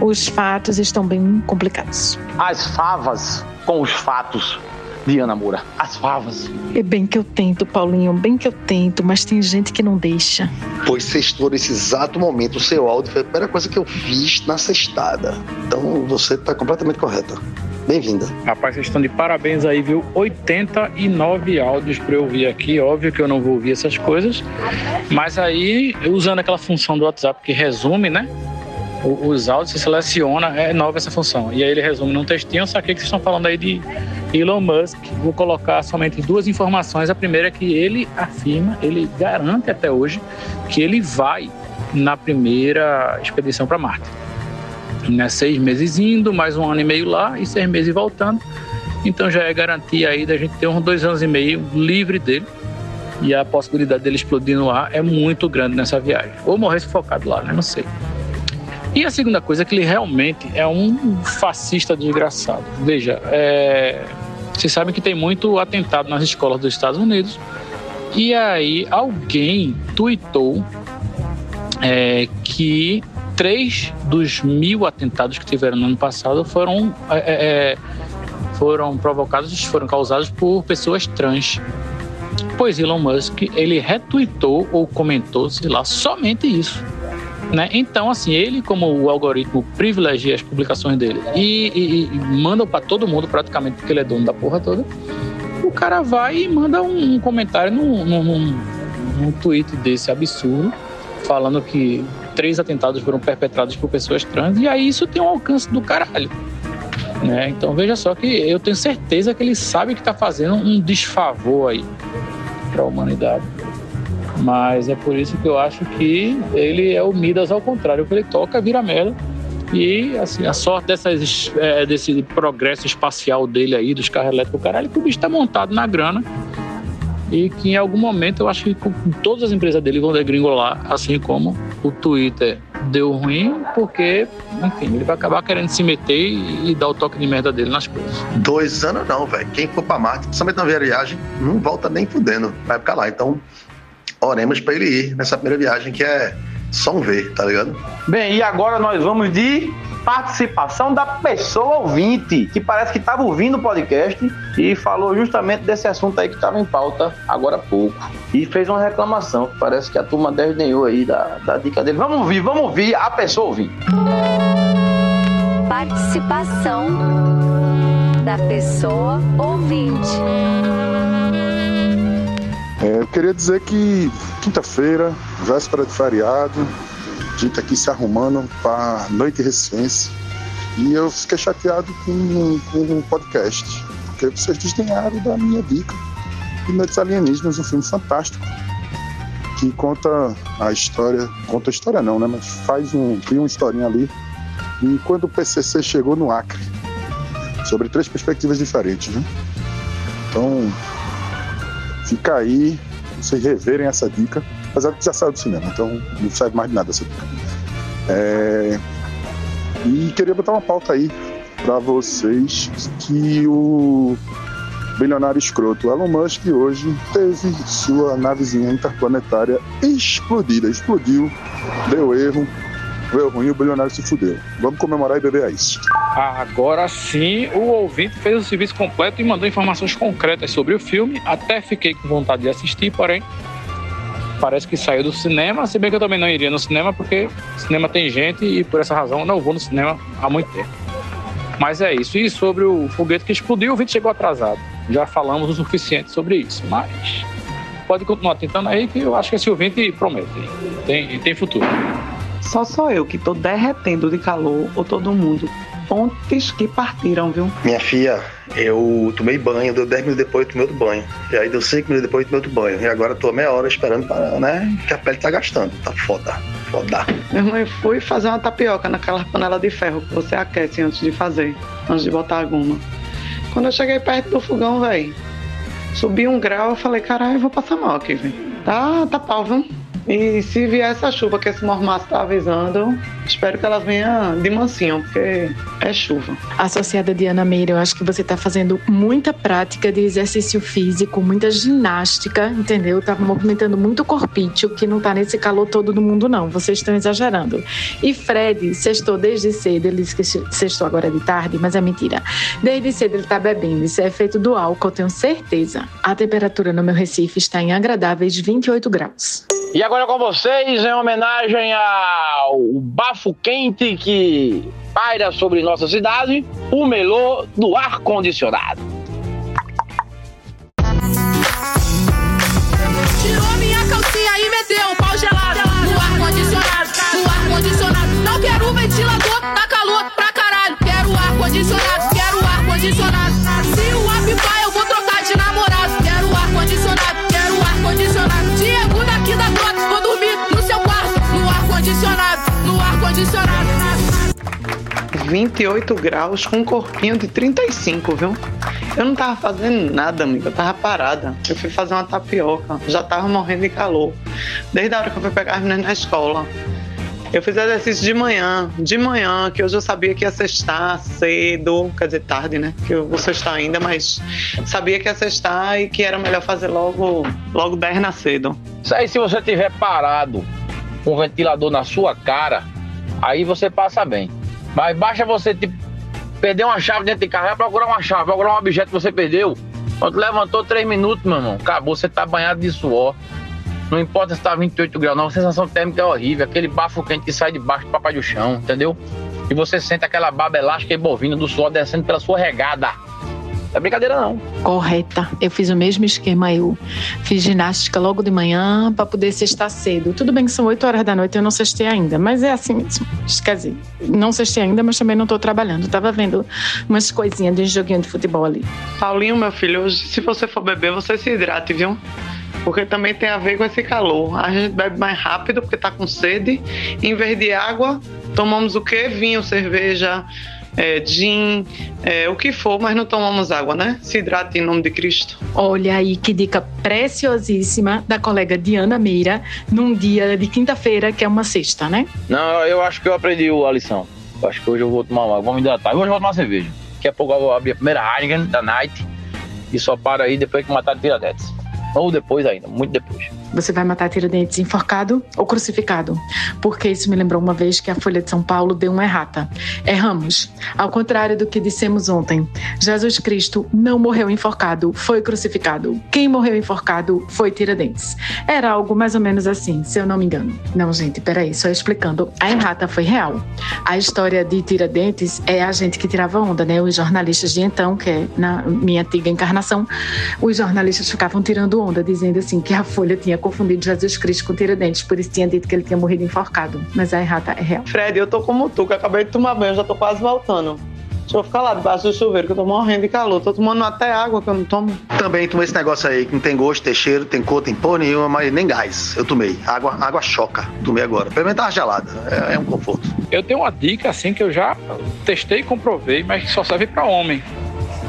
os fatos estão bem complicados. As favas com os fatos de Ana Moura. As favas. É bem que eu tento, Paulinho, bem que eu tento, mas tem gente que não deixa. Pois sextou nesse exato momento. O seu áudio foi a primeira coisa que eu fiz na sextada. Então você tá completamente correta. Bem-vinda. Rapaz, vocês estão de parabéns aí, viu? 89 áudios para eu ouvir aqui. Óbvio que eu não vou ouvir essas coisas. Mas aí, usando aquela função do WhatsApp que resume, né? Os áudios, você seleciona, é nova essa função. E aí ele resume num textinho, só que vocês estão falando aí de Elon Musk. Vou colocar somente duas informações. A primeira é que ele afirma, ele garante até hoje, que ele vai na primeira expedição para Marte. Né? Seis meses indo, mais um ano e meio lá e seis meses voltando. Então já é garantia aí da gente ter uns dois anos e meio livre dele. E a possibilidade dele explodir no ar é muito grande nessa viagem. Ou morrer sufocado lá, né? Não sei. E a segunda coisa é que ele realmente é um fascista desgraçado. Veja, é... vocês sabem que tem muito atentado nas escolas dos Estados Unidos. E aí alguém tweetou é, que três dos mil atentados que tiveram no ano passado foram, é, é, foram provocados, foram causados por pessoas trans. Pois Elon Musk, ele retweetou ou comentou, sei lá, somente isso. Né? Então, assim, ele, como o algoritmo privilegia as publicações dele e, e, e manda para todo mundo, praticamente, porque ele é dono da porra toda, o cara vai e manda um, um comentário num, num, num, tweet desse absurdo, falando que três atentados foram perpetrados por pessoas trans, e aí isso tem um alcance do caralho. Né? Então veja só que eu tenho certeza que ele sabe que está fazendo um desfavor aí para a humanidade. Mas é por isso que eu acho que ele é o Midas ao contrário, que ele toca, vira merda. E assim, a sorte dessas, é, desse progresso espacial dele aí, dos carros elétricos, caralho, que o bicho está montado na grana. E que em algum momento eu acho que todas as empresas dele vão degringolar, assim como o Twitter deu ruim, porque, enfim, ele vai acabar querendo se meter e, e dar o toque de merda dele nas coisas. Dois anos não, velho. Quem for pra Marte, principalmente na viagem, não volta nem fudendo. Vai ficar lá. Então, oremos para ele ir nessa primeira viagem que é só um ver, tá ligado? Bem, e agora nós vamos de participação da pessoa ouvinte, que parece que estava ouvindo o podcast e falou justamente desse assunto aí que estava em pauta agora há pouco. E fez uma reclamação. Parece que a turma desdenhou aí da, da dica dele. Vamos ouvir, vamos ouvir a pessoa ouvinte. Participação da pessoa ouvinte. É, eu queria dizer que quinta-feira, véspera de feriado, a gente tá aqui se arrumando para noite recente e eu fiquei chateado com, com o podcast, porque vocês desdenharam da minha dica de Noites Alienígenas, um filme fantástico que conta a história, conta a história não, né, mas faz um, tem uma historinha ali e quando o PCC chegou no Acre, sobre três perspectivas diferentes. Né? Então, fica aí, vocês reverem essa dica, de que já saiu do cinema, então não serve mais de nada essa dica. É, e queria botar uma pauta aí para vocês que o bilionário escroto Elon Musk hoje teve sua navezinha interplanetária explodida. Explodiu, deu erro, deu ruim, o bilionário se fudeu. Vamos comemorar e beber a isso. Agora sim, o ouvinte fez o serviço completo e mandou informações concretas sobre o filme. Até fiquei com vontade de assistir, porém parece que saiu do cinema, se bem que eu também não iria no cinema, porque cinema tem gente e por essa razão não vou no cinema há muito tempo. Mas é isso. E sobre o foguete que explodiu, o vídeo chegou atrasado. Já falamos o suficiente sobre isso, mas pode continuar tentando aí que eu acho que esse ouvinte promete. Tem, tem futuro. Só sou eu que tô derretendo de calor ou todo mundo. Pontes que partiram, viu? Minha filha, eu tomei banho, deu 10 minutos depois eu tomei outro banho. E aí deu 5 minutos depois eu tomei outro banho. E agora eu tô meia hora esperando para, né? Que a pele tá gastando. Tá foda. Foda. Minha mãe foi fazer uma tapioca naquela panela de ferro que você aquece antes de fazer, antes de botar a goma. Quando eu cheguei perto do fogão, velho, subi um grau, eu falei, caralho, eu vou passar mal aqui, velho. Tá, tá pau, viu? E se vier essa chuva que esse mormaço tá avisando, espero que ela venha de mansinho, porque é chuva. Associada Diana Meira, eu acho que você está fazendo muita prática de exercício físico, muita ginástica, entendeu? Tá movimentando muito o corpício, que não tá nesse calor todo do mundo, não. Vocês estão exagerando. E Fred sextou desde cedo, ele disse que sextou agora de tarde, mas é mentira. Desde cedo ele tá bebendo, isso é efeito do álcool, eu tenho certeza. A temperatura no meu Recife está em agradáveis 28 graus. E agora com vocês, em homenagem ao bafo quente que paira sobre nossa cidade, o melô do ar-condicionado. Tirou minha calcinha e meteu o pau gelado no ar-condicionado, no ar-condicionado. Não quero ventilador, tá calor pra caralho. Quero ar-condicionado, quero ar-condicionado. 28 graus com um corpinho de 35, viu? Eu não tava fazendo nada, amiga. Eu tava parada. Eu fui fazer uma tapioca. Já tava morrendo de calor. Desde a hora que eu fui pegar as meninas na escola. Eu fiz exercício de manhã, de manhã, que hoje eu sabia que ia sextar cedo, quer dizer, tarde, né? Que eu vou sextar ainda, mas sabia que ia sextar e que era melhor fazer logo, logo 10 na cedo. Isso aí, se você tiver parado o ventilador na sua cara, aí você passa bem. Mas basta você tipo, perder uma chave dentro de carro, vai procurar uma chave, procurar um objeto que você perdeu. Quando levantou 3 minutos, meu irmão, acabou, você tá banhado de suor. Não importa se tá 28 graus, não, a sensação térmica é horrível, aquele bafo quente que sai de baixo do papai do chão, entendeu? E você sente aquela baba elástica e bovina do suor descendo pela sua regada. Não é brincadeira, não. Correta. Eu fiz o mesmo esquema. Eu fiz ginástica logo de manhã para poder sextar cedo. Tudo bem que são 8 horas da noite eu não sextei ainda, mas é assim mesmo. Quer dizer, não sextei ainda, mas também não estou trabalhando. Tava vendo umas coisinhas de joguinho de futebol ali. Paulinho, meu filho, hoje, se você for beber, você se hidrate, viu? Porque também tem a ver com esse calor. A gente bebe mais rápido porque tá com sede. Em vez de água, tomamos o quê? Vinho, cerveja, é, gin, é, o que for, mas não tomamos água, né? Se hidrate em nome de Cristo. Olha aí que dica preciosíssima da colega Diana Meira num dia de quinta-feira, que é uma sexta, né? Não, eu acho que eu aprendi a lição. Eu acho que hoje eu vou tomar uma, vou me hidratar. Hoje eu vou tomar uma cerveja. Daqui a pouco eu vou abrir a primeira Heineken da Night e só para aí depois que matar Tiradentes. Ou depois ainda, muito depois. Você vai matar Tiradentes enforcado ou crucificado? Porque isso me lembrou uma vez que a Folha de São Paulo deu uma errata. Erramos. Ao contrário do que dissemos ontem, Jesus Cristo não morreu enforcado, foi crucificado. Quem morreu enforcado foi Tiradentes. Era algo mais ou menos assim, se eu não me engano. Não, gente, peraí, só explicando. A errata foi real. A história de Tiradentes é a gente que tirava onda, né? Os jornalistas de então, que é na minha antiga encarnação, os jornalistas ficavam tirando onda, dizendo assim que a Folha tinha confundido Jesus Cristo com Tiradentes, por isso tinha dito que ele tinha morrido enforcado. Mas a errata é real. Fred, eu tô como tu, que acabei de tomar banho, já tô quase voltando. Deixa eu ficar lá debaixo do chuveiro, que eu tô morrendo de calor. Tô tomando até água que eu não tomo. Também tomei esse negócio aí, que não tem gosto, tem cheiro, tem cor, tem porra nenhuma, mas nem gás. Eu tomei. Água, água choca. Tomei agora. Pelo menos tava gelada. É, é um conforto. Eu tenho uma dica assim que eu já testei e comprovei, mas que só serve para homem.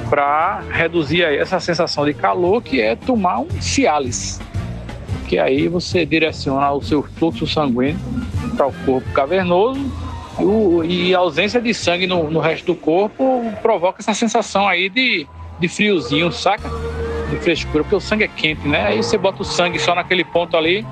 Para reduzir aí essa sensação de calor, que é tomar um Cialis. Que aí você direciona o seu fluxo sanguíneo para o corpo cavernoso e, o- e a ausência de sangue no, no resto do corpo provoca essa sensação aí de, de friozinho, saca? De frescura, porque o sangue é quente, né? Aí você bota o sangue só naquele ponto ali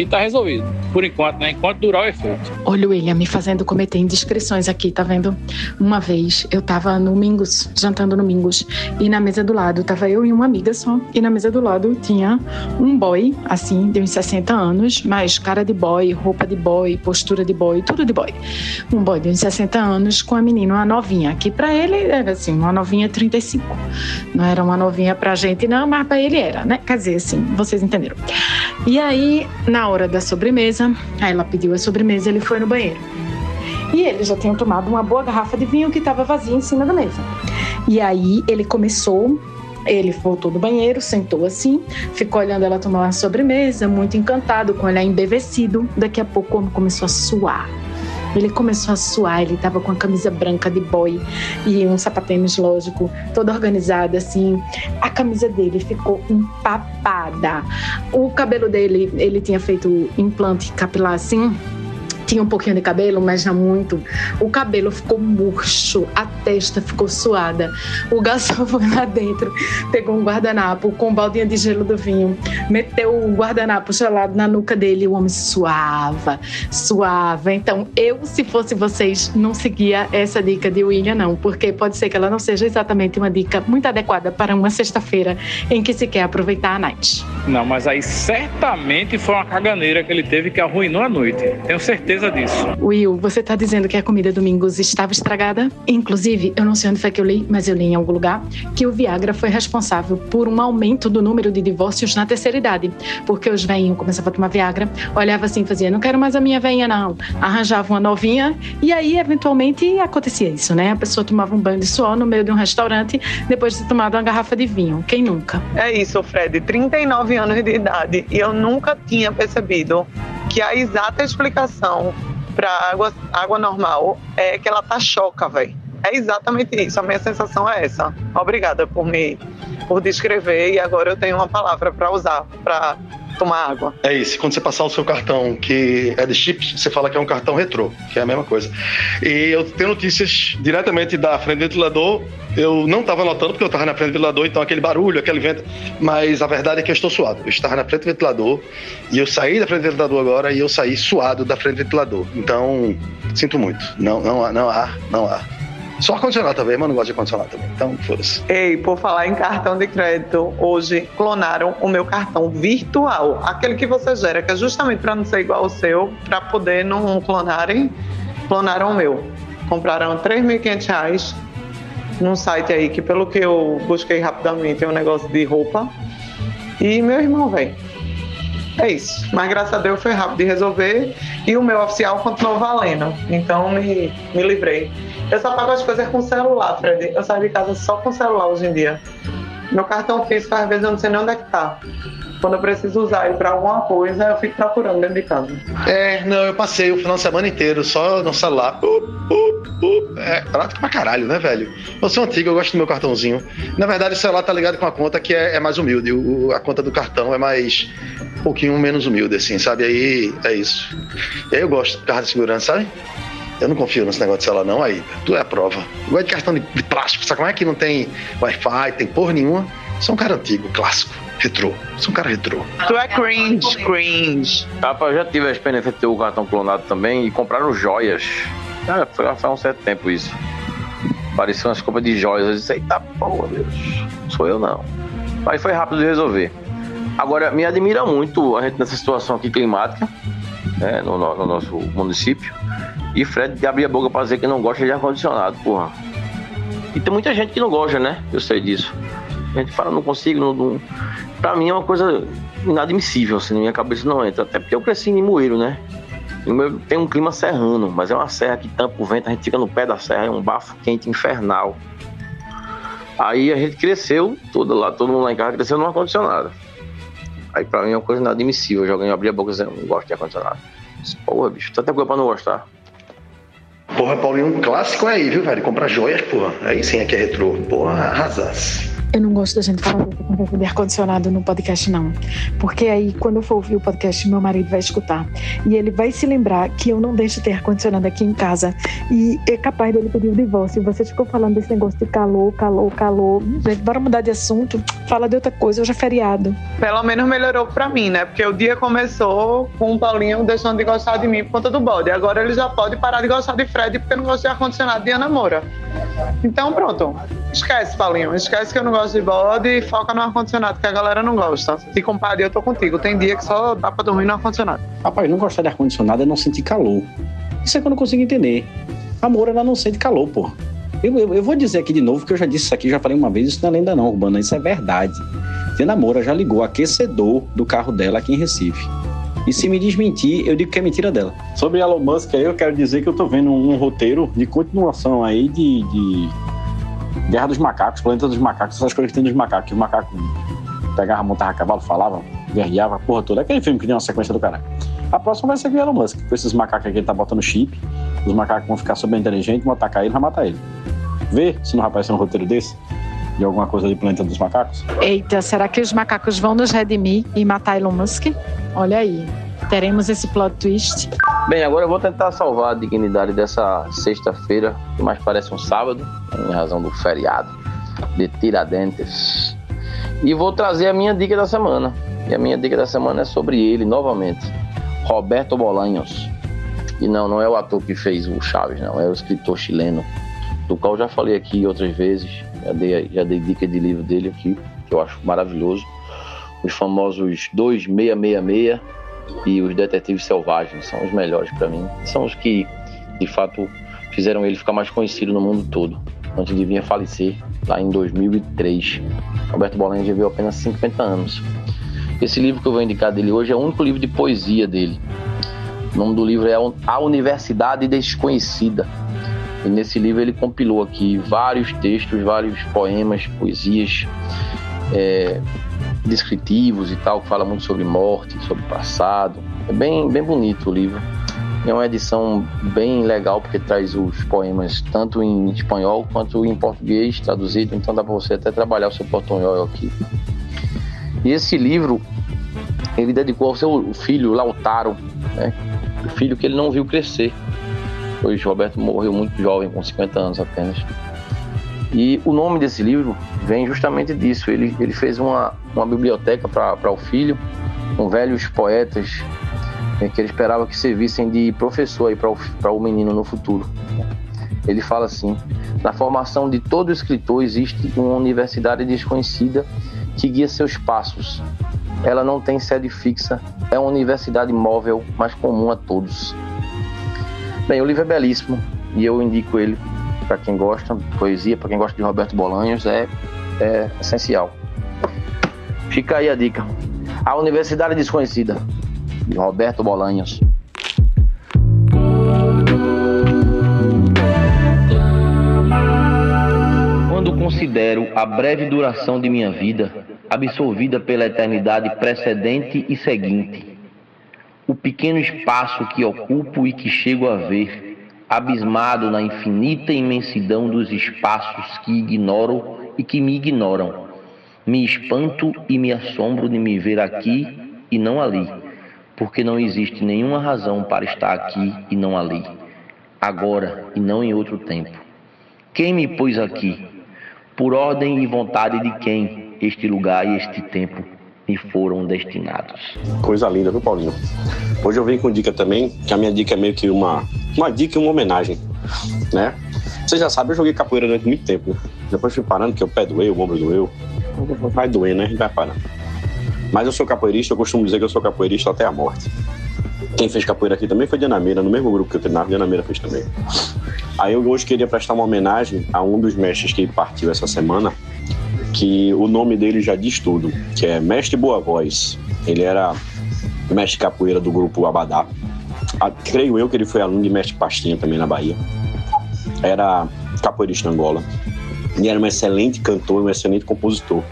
e tá resolvido. Por enquanto, né? Enquanto durar o efeito. Olha o William me fazendo cometer indiscrições aqui, tá vendo? Uma vez eu tava no Mingos, jantando no Mingos, e na mesa do lado tava eu e uma amiga só, e na mesa do lado tinha um boy, assim, de uns 60 anos, mas cara de boy, roupa de boy, postura de boy, tudo de boy. Um boy de uns 60 anos com a menina, uma novinha, que pra ele era assim, uma novinha 35. Não era uma novinha pra gente, não, mas pra ele era, né? Quer dizer, assim, vocês entenderam. E aí, na hora da sobremesa, aí ela pediu a sobremesa, ele foi no banheiro. E ele já tinha tomado uma boa garrafa de vinho que estava vazia em cima da mesa. E aí ele começou, ele voltou do banheiro, sentou assim, ficou olhando ela tomar uma sobremesa, muito encantado, com olhar embevecido. Daqui a pouco o homem começou a suar. Ele começou a suar, ele tava com a camisa branca de boy e um sapatênis, lógico, toda organizada assim. A camisa dele ficou empapada. O cabelo dele, ele tinha feito implante capilar assim, tinha um pouquinho de cabelo, mas não muito. O cabelo ficou murcho, a testa ficou suada. O garçom foi lá dentro, pegou um guardanapo com um baldinho de gelo do vinho, meteu o guardanapo gelado na nuca dele e o homem suava, suava. Então, eu, se fosse vocês, não seguia essa dica de William, não, porque pode ser que ela não seja exatamente uma dica muito adequada para uma sexta-feira em que se quer aproveitar a night. Não, mas aí certamente foi uma caganeira que ele teve que arruinou a noite. Tenho certeza disso. Will, você tá dizendo que a comida domingos estava estragada? Inclusive, eu não sei onde foi que eu li, mas eu li em algum lugar que o Viagra foi responsável por um aumento do número de divórcios na terceira idade. Porque os velhinhos começavam a tomar Viagra, olhava assim e fazia, não quero mais a minha velhinha, não. Arranjava uma novinha e aí, eventualmente, acontecia isso, né? A pessoa tomava um banho de suor no meio de um restaurante depois de ter tomado uma garrafa de vinho. Quem nunca? É isso, Fred. 39 anos de idade e eu nunca tinha percebido que a exata explicação para água, água normal é que ela tá choca, velho. É exatamente isso. A minha sensação é essa. Obrigada por me por descrever e agora eu tenho uma palavra para usar para tomar água. É isso. Quando você passar o seu cartão que é de chips, você fala que é um cartão retrô, que é a mesma coisa. E eu tenho notícias diretamente da frente do ventilador. Eu não estava notando porque eu estava na frente do ventilador, então aquele barulho, aquele vento. Mas a verdade é que eu estou suado. Eu estava na frente do ventilador e eu saí da frente do ventilador agora e eu saí suado da frente do ventilador. Então, sinto muito. Não, não há, não há, não há. Só ar-condicionado também, mas não gosto de ar-condicionado também. Então, foda-se. Ei, por falar em cartão de crédito, hoje clonaram o meu cartão virtual, aquele que você gera, que é justamente para não ser igual ao seu, para poder não clonarem, clonaram o meu. Compraram 3.500 reais num site aí que, pelo que eu busquei rapidamente, é um negócio de roupa. E meu irmão, velho. É isso. Mas graças a Deus foi rápido de resolver e o meu oficial continuou valendo. Então me, me livrei. Eu só pago as coisas com celular, Fred. Eu saio de casa só com celular hoje em dia. Meu cartão físico, às vezes, eu não sei nem onde é que tá. Quando eu preciso usar ele pra alguma coisa, eu fico procurando dentro de casa. É, não, eu passei o final de semana inteiro só no celular. Uh, uh, uh. É prático pra caralho, né, velho? Eu sou antigo, eu gosto do meu cartãozinho. Na verdade, o celular tá ligado com a conta que é, é mais humilde. O, a conta do cartão é mais. um pouquinho menos humilde, assim, sabe? Aí é isso. E aí eu gosto de carta de segurança, sabe? Eu não confio nesse negócio de celular, não, aí. Tu é a prova. Gosto de cartão de, de plástico, sabe como é que não tem Wi-Fi, tem porra nenhuma? Sou um cara antigo, clássico, retrô. Sou um cara retrô. Tu é cringe, cringe. Rapaz, eu já tive a experiência de ter o cartão clonado também e compraram joias. Ah, foi faz um certo tempo isso. Pareciam umas compras de joias. Eu disse, eita porra, Deus. Sou eu não. Mas foi rápido de resolver. Agora, me admira muito a gente nessa situação aqui climática, né, no, no- no nosso município. E Fred de abrir a boca pra dizer que não gosta de ar-condicionado, porra. E tem muita gente que não gosta, né? Eu sei disso. A gente fala, não consigo, não, não... Pra mim é uma coisa inadmissível, assim, na minha cabeça não entra. Até porque eu cresci em Limoeiro, né? No tem um clima serrano, mas é uma serra que tampa o vento, a gente fica no pé da serra, é um bafo quente infernal. Aí a gente cresceu, todo lá, todo mundo lá em casa cresceu numa ar-condicionado. Aí pra mim é uma coisa inadmissível. Eu joguei, abri a boca dizendo, não gosto de ar-condicionado. Porra, bicho, tanta coisa pra não gostar. Porra, Paulinho, um clássico aí, viu, velho? Comprar joias, porra. Aí sim aqui é retrô. Porra, arrasasse. Eu não gosto da gente falar de ar-condicionado no podcast, não. Porque aí, quando eu for ouvir o podcast, meu marido vai escutar. E ele vai se lembrar que eu não deixo ter ar-condicionado aqui em casa. E é capaz dele pedir o divórcio. Você ficou falando desse negócio de calor, calor, calor. Gente, bora mudar de assunto. Fala de outra coisa, hoje é feriado. Pelo menos melhorou pra mim, né? Porque o dia começou com o Paulinho deixando de gostar de mim por conta do bode. Agora ele já pode parar de gostar de Fred porque não gosta de ar-condicionado de Ana Moura. Então pronto. Esquece, Paulinho. Esquece que eu não gosto de bode e foca no ar-condicionado, que a galera não gosta. Se compadre, eu tô contigo. Tem dia que só dá pra dormir no ar-condicionado. Rapaz, não gostar de ar-condicionado é não sentir calor. Isso é que eu não consigo entender. A Moura, ela não sente calor, pô. Eu, eu, eu, vou dizer aqui de novo, que eu já disse isso aqui, já falei uma vez, isso não é lenda não, Urbana, isso é verdade. Tia Moura já ligou aquecedor do carro dela aqui em Recife. E se me desmentir, eu digo que é mentira dela. Sobre Elon Musk eu quero dizer que eu tô vendo um roteiro de continuação aí de, de Guerra dos Macacos, Planeta dos Macacos, essas coisas que tem dos macacos. Os macacos pegavam, montavam cavalo, falavam, guerreava, porra toda. Aquele filme que tem uma sequência do caralho. A próxima vai ser o Elon Musk, com esses macacos aqui ele tá botando chip. Os macacos vão ficar super inteligentes, vão atacar ele vai matar ele. Vê se não vai aparecer um roteiro desse de alguma coisa de Planeta dos Macacos? Eita, será que os macacos vão nos redimir e matar Elon Musk? Olha aí, teremos esse plot twist. Bem, agora eu vou tentar salvar a dignidade dessa sexta-feira, que mais parece um sábado, em razão do feriado de Tiradentes. E vou trazer a minha dica da semana. E a minha dica da semana é sobre ele, novamente. Roberto Bolanhos. E não, não é o ator que fez o Chaves, não. É o escritor chileno, do qual já falei aqui outras vezes. Já dei, já dei dica de livro dele aqui, que eu acho maravilhoso. Os famosos 2666 e os Detetives Selvagens são os melhores para mim. São os que, de fato, fizeram ele ficar mais conhecido no mundo todo. Antes de vir a falecer, lá em 2003. Roberto Bolanhos viveu apenas 50 anos. Esse livro que eu vou indicar dele hoje é o único livro de poesia dele. O nome do livro é A Universidade Desconhecida. E nesse livro ele compilou aqui vários textos, vários poemas, poesias é, descritivos e tal, fala muito sobre morte, sobre passado. É bem, bem bonito o livro. É uma edição bem legal porque traz os poemas tanto em espanhol quanto em português traduzido, então dá para você até trabalhar o seu portunhol aqui. E esse livro ele dedicou ao seu filho Lautaro, né? o filho que ele não viu crescer pois Roberto morreu muito jovem, com 50 anos apenas. E o nome desse livro vem justamente disso. Ele, ele fez uma, uma biblioteca para o filho, com velhos poetas é, que ele esperava que servissem de professor para o, o menino no futuro. Ele fala assim: na formação de todo escritor existe uma universidade desconhecida que guia seus passos. Ela não tem sede fixa, é uma universidade móvel, mas comum a todos. Bem, o livro é belíssimo e eu indico ele para quem gosta de poesia, para quem gosta de Roberto Bolanhos, é, é essencial. Fica aí a dica. A Universidade Desconhecida, de Roberto Bolanhos. Quando considero a breve duração de minha vida, absolvida pela eternidade precedente e seguinte, o pequeno espaço que ocupo e que chego a ver, abismado na infinita imensidão dos espaços que ignoro e que me ignoram. Me espanto e me assombro de me ver aqui e não ali, porque não existe nenhuma razão para estar aqui e não ali, agora e não em outro tempo. Quem me pôs aqui? Por ordem e vontade de quem este lugar e este tempo me foram destinados. Coisa linda, viu, Paulinho? Hoje eu venho com dica também, que a minha dica é meio que uma, uma dica e uma homenagem, né? Você já sabe, eu joguei capoeira durante muito tempo, né? Depois fui parando, que o pé doeu, o ombro doeu. Vai doer, né? A gente vai parando. Mas eu sou capoeirista, eu costumo dizer que eu sou capoeirista até a morte. Quem fez capoeira aqui também foi Diana Meira, no mesmo grupo que eu treinava, Diana Meira fez também. Aí eu hoje queria prestar uma homenagem a um dos mestres que partiu essa semana, que o nome dele já diz tudo, que é Mestre Boa Voz. Ele era mestre capoeira do grupo Abadá. a- creio eu que ele foi aluno de mestre Pastinha também na Bahia. Era capoeirista Angola. E era um excelente cantor, um excelente compositor.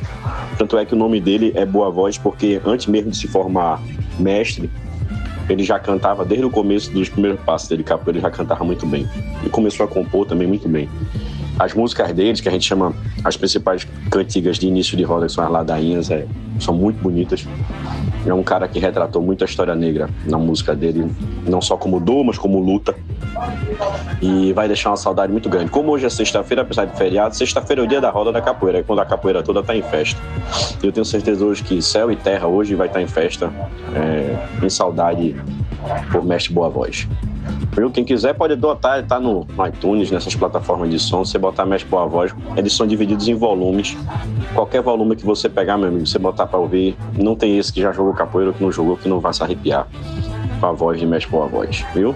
Tanto é que o nome dele é Boa Voz, porque antes mesmo de se formar mestre, ele já cantava desde o começo dos primeiros passos dele, capoeira, ele já cantava muito bem. E começou a compor também muito bem. As músicas deles, que a gente chama as principais cantigas de início de roda, que são as ladainhas, é, são muito bonitas. É um cara que retratou muito a história negra na música dele, não só como dor, mas como luta. E vai deixar uma saudade muito grande. Como hoje é sexta-feira, apesar de feriado, sexta-feira é o dia da roda da capoeira, é quando a capoeira toda está em festa. Eu tenho certeza hoje que céu e terra hoje vai estar em festa, é, em saudade por Mestre Boa Voz. Viu? Quem quiser pode adotar, tá no iTunes, nessas plataformas de som. Você botar Mestre Boa Voz, eles são divididos em volumes. Qualquer volume que você pegar, meu amigo, você botar pra ouvir, não tem esse que já jogou capoeira que não jogou, que não vai se arrepiar com a voz de Mestre Boa Voz, viu?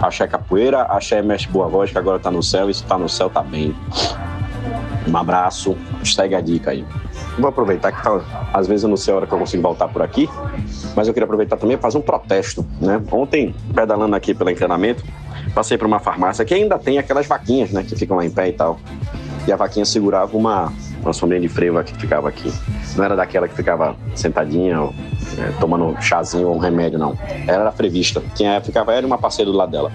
Axé Capoeira, Axé Mestre Boa Voz, que agora tá no céu, e se tá no céu, tá bem. Um abraço, segue a dica aí. Vou aproveitar que tá, às vezes eu não sei a hora que eu consigo voltar por aqui, mas eu queria aproveitar também para fazer um protesto, né? Ontem, pedalando aqui pelo encanamento, passei por uma farmácia que ainda tem aquelas vaquinhas, né, que ficam lá em pé e tal. E a vaquinha segurava uma, uma sombrinha de frevo que ficava aqui. Não era daquela que ficava sentadinha, ou, é, tomando chazinho ou um remédio, não. Ela era frevista. Tinha, ficava ela e uma parceira do lado dela.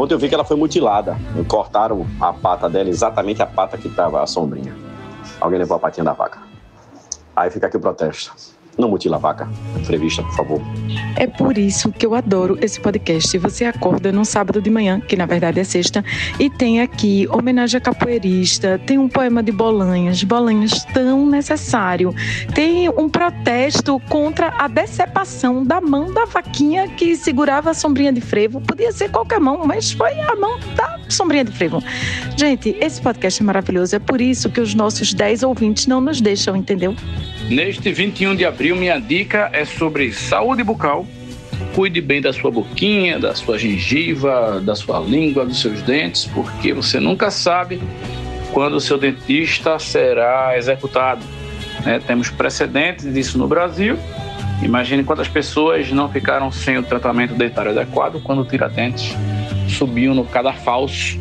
Ontem eu vi que ela foi mutilada. Cortaram a pata dela, exatamente a pata que estava a sombrinha. Alguém levou a patinha da vaca. Aí fica aqui o protesto. Não mutila a vaca. Frevista, por favor. É por isso que eu adoro esse podcast. Você acorda num sábado de manhã, que na verdade é sexta, e tem aqui homenagem a capoeirista, tem um poema de Bolanhas, Bolanhas tão necessário. Tem um protesto contra a decepação da mão da vaquinha que segurava a sombrinha de frevo. Podia ser qualquer mão, mas foi a mão da sombrinha de frevo. Gente, esse podcast é maravilhoso. É por isso que os nossos 10 ouvintes não nos deixam, entendeu? Neste 21 de abril, minha dica é sobre saúde bucal. Cuide bem da sua boquinha, da sua gengiva, da sua língua, dos seus dentes, porque você nunca sabe quando o seu dentista será executado. né? Temos precedentes disso no Brasil. Imagine quantas pessoas não ficaram sem o tratamento dentário adequado quando o Tiradentes subiu no cadafalso,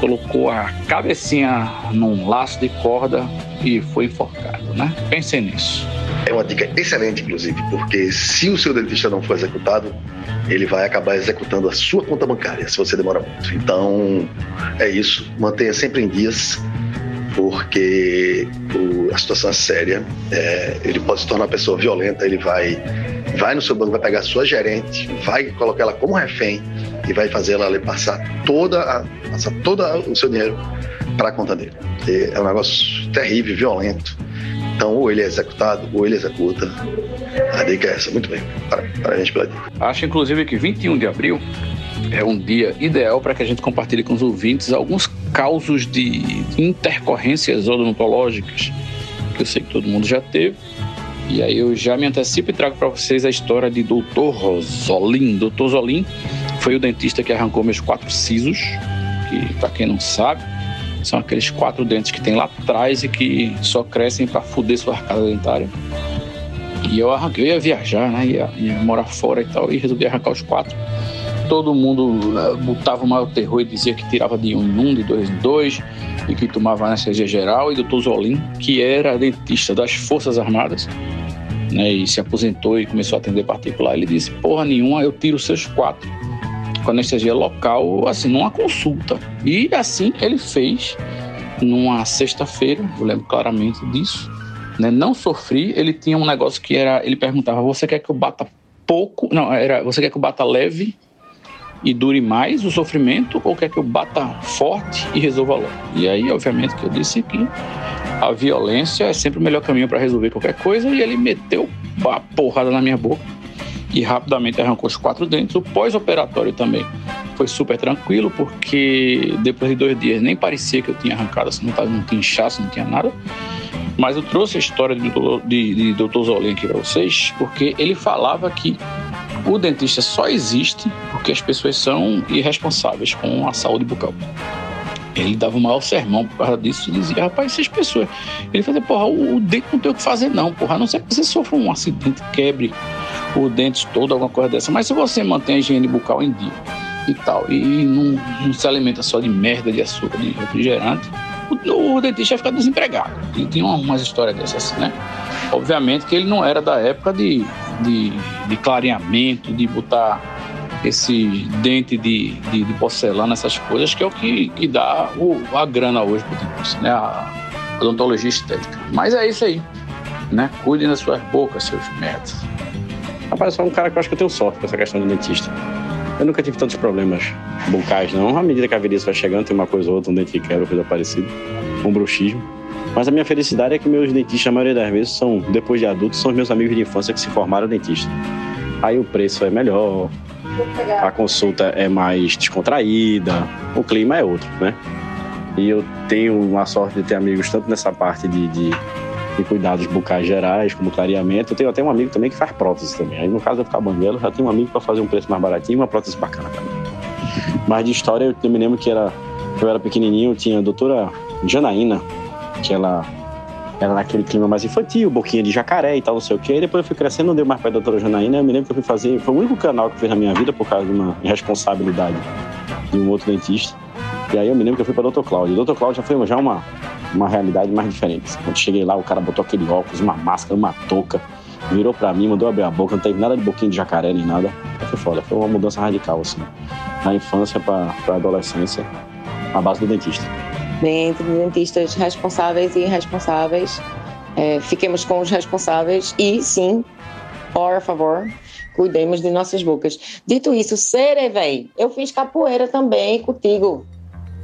colocou a cabecinha num laço de corda e foi enforcado, né? Pensem nisso. É uma dica excelente, inclusive, porque se o seu dentista não for executado, ele vai acabar executando a sua conta bancária, se você demora muito. Então, é isso. Mantenha sempre em dias, porque o- a situação é séria. É, ele pode se tornar uma pessoa violenta, ele vai, vai no seu banco, vai pegar a sua gerente, vai colocar ela como refém e vai fazer ela ali passar toda a, passar todo o seu dinheiro para a conta dele. E é um negócio terrível, violento. Então, ou ele é executado, ou ele executa. A dica é essa. Muito bem. Para- Parabéns pela dica. Acho, inclusive, que 21 de abril é um dia ideal para que a gente compartilhe com os ouvintes alguns causos de intercorrências odontológicas que eu sei que todo mundo já teve. E aí eu já me antecipo e trago para vocês a história de Dr. Rosolin. Dr. Zolim foi o dentista que arrancou meus quatro sisos, que para quem não sabe, são aqueles quatro dentes que tem lá atrás e que só crescem para foder sua arcada dentária. E eu arranquei, eu ia viajar, né? Ia, ia morar fora e tal, e resolvi arrancar os quatro. Todo mundo eh, botava o maior terror e dizia que tirava de um em um, de dois em dois, e que tomava anestesia geral. E Dr. Zolim, que era dentista das Forças Armadas, né? E se aposentou e começou a atender particular, ele disse: Porra nenhuma, eu tiro seus quatro com anestesia local, assim, numa consulta. E assim ele fez numa sexta-feira, eu lembro claramente disso. Né? Não sofri, ele tinha um negócio que era, ele perguntava, você quer que eu bata pouco? Não, era, você quer que eu bata leve e dure mais o sofrimento ou quer que eu bata forte e resolva logo? E aí, obviamente, que eu disse que a violência é sempre o melhor caminho para resolver qualquer coisa e ele meteu a porrada na minha boca e rapidamente arrancou os quatro dentes. O pós-operatório também foi super tranquilo, porque depois de dois dias nem parecia que eu tinha arrancado, assim, não, tava, não tinha inchaço, não tinha nada. Mas eu trouxe a história de, de, de Dr. Zolim aqui para vocês, porque ele falava que o dentista só existe porque as pessoas são irresponsáveis com a saúde bucal. Ele dava o maior sermão por causa disso e dizia, rapaz, essas pessoas. Ele fazia, porra, o, o dente não tem o que fazer, não, porra. A não ser que você sofra um acidente, quebre o dente todo, alguma coisa dessa. Mas se você mantém a higiene bucal em dia e tal, e não, não se alimenta só de merda, de açúcar, de refrigerante, o, o dentista fica desempregado. E tem umas histórias dessas assim, né? Obviamente que ele não era da época de, de, de clareamento, de botar esse dente de, de, de, porcelana, essas coisas, que é o que, que dá o, a grana hoje pro dentista, né? A odontologia estética. Mas é isso aí, né? Cuidem das suas bocas, seus merdas. Rapaz, eu sou um cara que eu acho que eu tenho sorte com essa questão de dentista. Eu nunca tive tantos problemas bucais, não. À medida que a velhice vai chegando, tem uma coisa ou outra, um dente que quebra, coisa parecida, um bruxismo. Mas a minha felicidade é que meus dentistas, a maioria das vezes, são, depois de adultos, são os meus amigos de infância que se formaram dentista. Aí o preço é melhor, a consulta é mais descontraída, o clima é outro, né? E eu tenho uma sorte de ter amigos tanto nessa parte de, de, de cuidados bucais gerais, como clareamento. Eu tenho até um amigo também que faz prótese também. Aí no caso eu ficar banguelo, já tenho um amigo para fazer um preço mais baratinho e uma prótese bacana também. Mas de história eu me lembro que era, eu era pequenininho, tinha a doutora Janaína, que ela era naquele clima mais infantil, boquinha de jacaré e tal, não sei o quê. E depois eu fui crescendo, não deu mais pra doutora Janaína. Eu me lembro que eu fui fazer, foi o único canal que fiz na minha vida por causa de uma irresponsabilidade de um outro dentista. E aí eu me lembro que eu fui pra doutor Cláudio. Doutor Cláudio já foi já uma, uma realidade mais diferente. Quando cheguei lá, o cara botou aquele óculos, uma máscara, uma touca, virou pra mim, mandou abrir a boca, não teve nada de boquinha de jacaré nem nada. Foi foda, foi uma mudança radical, assim. Da infância pra, pra adolescência, a base do dentista bem entre dentistas responsáveis e irresponsáveis. É, fiquemos com os responsáveis e sim, por favor, cuidemos de nossas bocas. Dito isso, Sere, véi, eu fiz capoeira também contigo.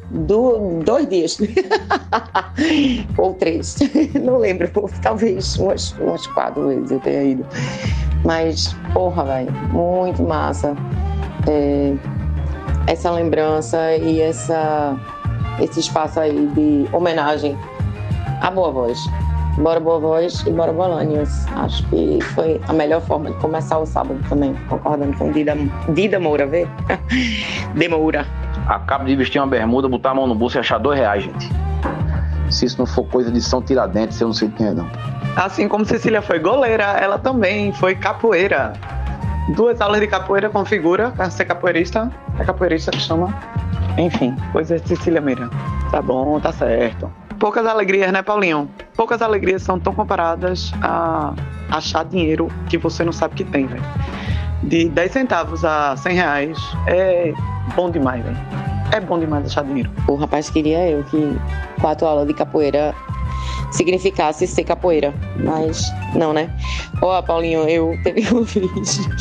Do, dois dias. Ou três. Não lembro. Talvez umas, umas quatro vezes eu tenha ido. Mas, porra, velho, muito massa. É, essa lembrança e essa esse espaço aí de homenagem à Boa Voz. Bora Boa Voz e Bora Bolanias. Acho que foi a melhor forma de começar o sábado também, concordando com Dida, Dida Moura, vê? De Moura. Acabo de vestir uma bermuda, botar a mão no bolso e achar dois reais, gente. Se isso não for coisa de São Tiradentes, eu não sei quem é, não. Assim como Cecília foi goleira, ela também foi capoeira. Duas aulas de capoeira configura, para ser capoeirista, é capoeirista que chama enfim, coisas de Cecília Meira. Tá bom, tá certo. Poucas alegrias, né, Paulinho? Poucas alegrias são tão comparadas a achar dinheiro que você não sabe que tem, velho. De 10 centavos a 100 reais é bom demais, velho. É bom demais achar dinheiro. O rapaz queria eu que quatro aulas de capoeira significasse ser capoeira, mas não, né? Ó, Paulinho, eu teve um vídeo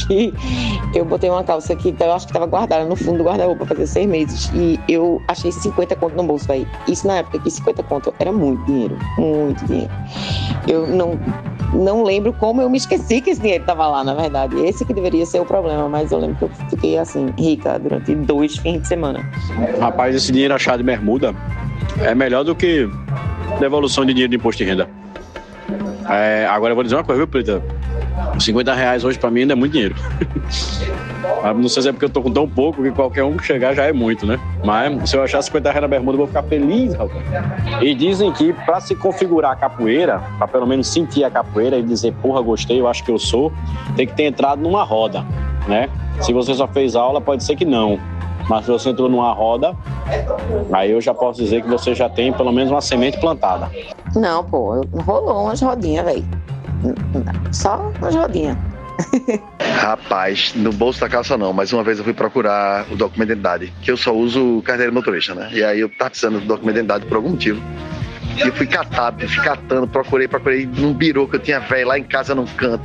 que eu botei uma calça que eu acho que tava guardada no fundo do guarda-roupa fazer seis meses e eu achei 50 conto no bolso, velho. Isso na época que 50 conto era muito dinheiro, muito dinheiro. Eu não não lembro como eu me esqueci que esse dinheiro tava lá, na verdade. Esse que deveria ser o problema, mas eu lembro que eu fiquei assim, rica durante dois fins de semana. Rapaz, esse dinheiro achado de bermuda é melhor do que devolução de dinheiro de imposto de renda. É, agora eu vou dizer uma coisa, viu, Preta? 50 reais hoje pra mim ainda é muito dinheiro. Não sei se é porque eu tô com tão pouco que qualquer um que chegar já é muito, né? Mas se eu achar 50 reais na bermuda, eu vou ficar feliz, rapaz. E dizem que para se configurar a capoeira, para pelo menos sentir a capoeira e dizer, porra, gostei, eu acho que eu sou, tem que ter entrado numa roda, né? Se você só fez aula, pode ser que não. Mas se você entrou numa roda, aí eu já posso dizer que você já tem pelo menos uma semente plantada. Não, pô, rolou umas rodinhas, velho. Só umas rodinhas. Rapaz, no bolso da calça não, mas uma vez eu fui procurar o documento de identidade, que eu só uso carteira motorista, né? E aí eu tava precisando do documento de identidade por algum motivo. E eu fui catar, fui catando, procurei, procurei num birô que eu tinha velho lá em casa num canto,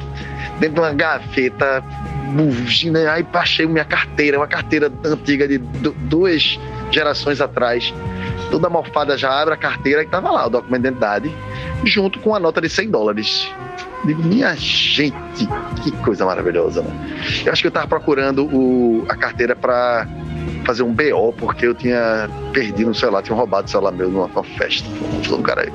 dentro de uma gaveta, bugina, aí achei minha carteira, uma carteira antiga de duas gerações atrás. Toda mofada já abre a carteira que tava lá, o documento de identidade, junto com a nota de 100 dólares. Digo, minha gente, que coisa maravilhosa, né? Eu acho que eu tava procurando o, a carteira para fazer um BO, porque eu tinha perdido um celular, tinha roubado o celular meu numa, numa festa. Falou, cara,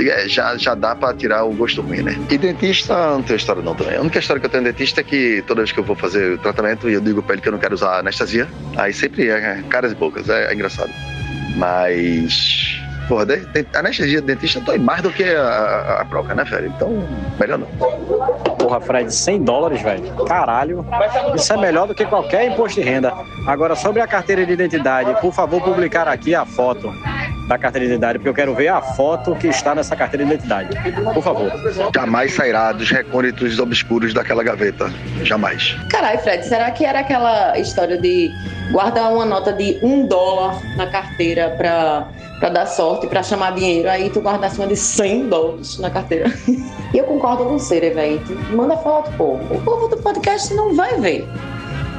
é, já, já dá pra tirar o gosto ruim, né? E dentista, não tem história não também. A única história que eu tenho de dentista é que toda vez que eu vou fazer o tratamento, eu digo pra ele que eu não quero usar anestesia, aí sempre é caras e bocas, é, é engraçado. Mas De, anestesia de dentista dói mais do que a, a, broca, né, velho? Então, melhor não. Porra, Fred, 100 dólares, velho. Caralho. Isso é melhor do que qualquer imposto de renda. Agora, sobre a carteira de identidade, por favor, publicar aqui a foto da carteira de identidade, porque eu quero ver a foto que está nessa carteira de identidade. Por favor. Jamais sairá dos recônditos obscuros daquela gaveta. Jamais. Caralho, Fred, será que era aquela história de guardar uma nota de um dólar na carteira pra, pra dar sorte, pra chamar dinheiro, aí tu guardasse uma de 100 dólares na carteira? e eu concordo com você, velho. Manda foto, pô. O povo do podcast não vai ver.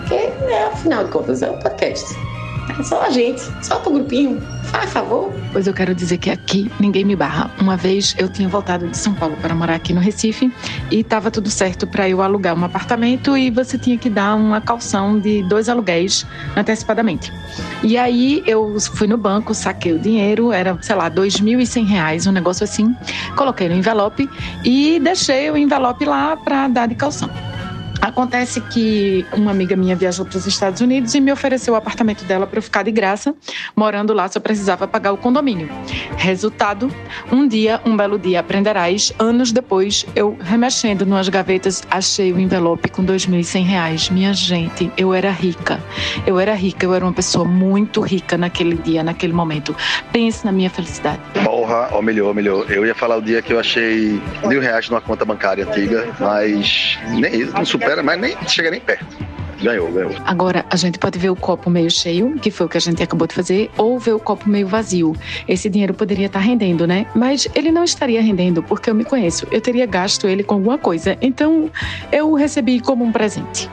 Porque, né, afinal de contas, é um podcast. É só a gente, só o grupinho. Faz favor. Pois eu quero dizer que aqui ninguém me barra. Uma vez eu tinha voltado de São Paulo para morar aqui no Recife e estava tudo certo para eu alugar um apartamento e você tinha que dar uma calção de dois aluguéis antecipadamente. E aí eu fui no banco, saquei o dinheiro, era, sei lá, R$ 2.100, um negócio assim. Coloquei no envelope e deixei o envelope lá para dar de calção. Acontece que uma amiga minha viajou para os Estados Unidos e me ofereceu o apartamento dela para eu ficar de graça, morando lá, só precisava pagar o condomínio. Resultado: um dia, um belo dia, aprenderás, anos depois, eu remexendo nas gavetas, achei o envelope com R$ 2.100. Minha gente, eu era rica. Eu era rica, eu era uma pessoa muito rica naquele dia, naquele momento. Pense na minha felicidade. Porra, ó, melhor, melhor. Eu ia falar o dia que eu achei mil reais numa conta bancária antiga, mas nem isso, não supera, mas nem chega nem perto. Ganhou, ganhou. Agora, a gente pode ver o copo meio cheio, que foi o que a gente acabou de fazer, ou ver o copo meio vazio. Esse dinheiro poderia estar rendendo, né? Mas ele não estaria rendendo, porque eu me conheço. Eu teria gasto ele com alguma coisa. Então, eu o recebi como um presente.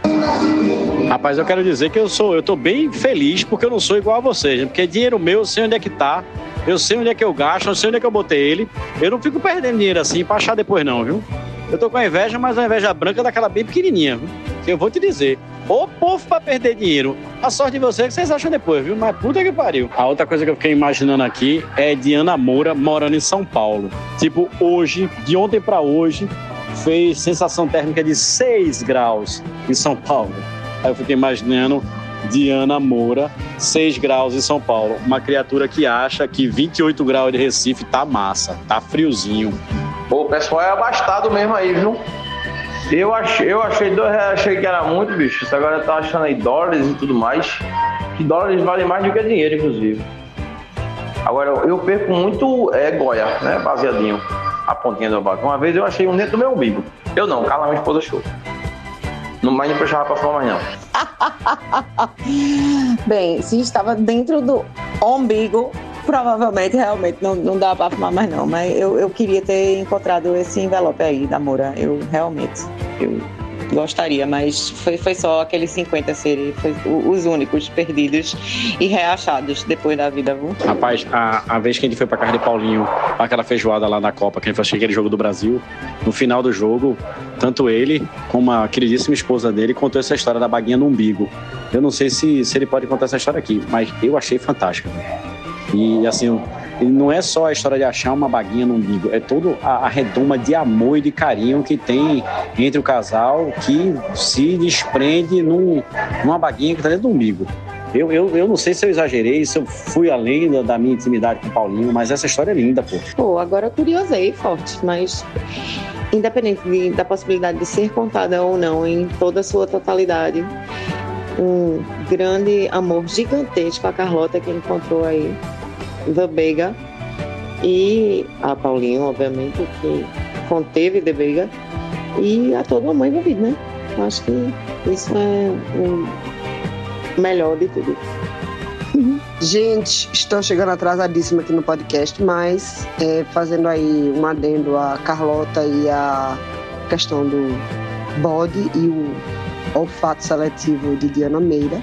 Rapaz, eu quero dizer que eu sou, eu tô bem feliz porque eu não sou igual a vocês, né? porque dinheiro meu, eu sei onde é que tá, eu sei onde é que eu gasto, eu sei onde é que eu botei ele. Eu não fico perdendo dinheiro assim pra achar depois não, viu? Eu tô com a inveja, mas a inveja branca é daquela bem pequenininha? Eu vou te dizer. Ô povo pra perder dinheiro. A sorte de vocês é que vocês acham depois, viu? Mas puta que pariu. A outra coisa que eu fiquei imaginando aqui é Diana Moura morando em São Paulo. Tipo, hoje, de ontem pra hoje, fez sensação térmica de 6 graus em São Paulo. Aí eu fiquei imaginando Diana Moura, 6 graus em São Paulo. Uma criatura que acha que 28 graus de Recife tá massa, tá friozinho. Pô, o pessoal é abastado mesmo aí, viu? Eu achei, eu achei dois reais, achei que era muito, bicho. Isso agora tá achando aí dólares e tudo mais. Que dólares valem mais do que dinheiro, inclusive. Agora, eu perco muito é, goia, né? Baseadinho. A pontinha do vaca. Uma vez eu achei um dentro do meu umbigo. Eu não, Carla, minha esposa achou. Não mais não puxava pra fora mais não. Bem, se estava dentro do umbigo, provavelmente realmente não, não dá para fumar mais não. Mas eu, eu queria ter encontrado esse envelope aí da Moura. Eu realmente eu gostaria, mas foi, foi só aqueles 50 serem os únicos perdidos e reachados depois da vida, viu? Rapaz, a, a vez que a gente foi pra casa de Paulinho, aquela feijoada lá na Copa, que a gente foi aquele jogo do Brasil, no final do jogo, tanto ele como a queridíssima esposa dele contou essa história da baguinha no umbigo. Eu não sei se, se ele pode contar essa história aqui, mas eu achei fantástica. E assim, não é só a história de achar uma baguinha no umbigo, é toda a, redoma de amor e de carinho que tem entre o casal que se desprende num, numa baguinha que tá dentro do umbigo. Eu, eu, eu não sei se eu exagerei, se eu fui além da, da minha intimidade com o Paulinho, mas essa história é linda, pô. Pô, agora eu curiosei forte, mas independente de- da possibilidade de ser contada ou não em toda a sua totalidade, um grande amor gigantesco a Carlota que encontrou aí, The Bega, e a Paulinho, obviamente, que conteve The Bega, e a todo amor envolvido, né? Eu Acho que isso é o melhor de tudo. Gente, estou chegando atrasadíssima aqui no podcast, mas é, fazendo aí um adendo a Carlota e a questão do bode e o olfato seletivo de Diana Meira.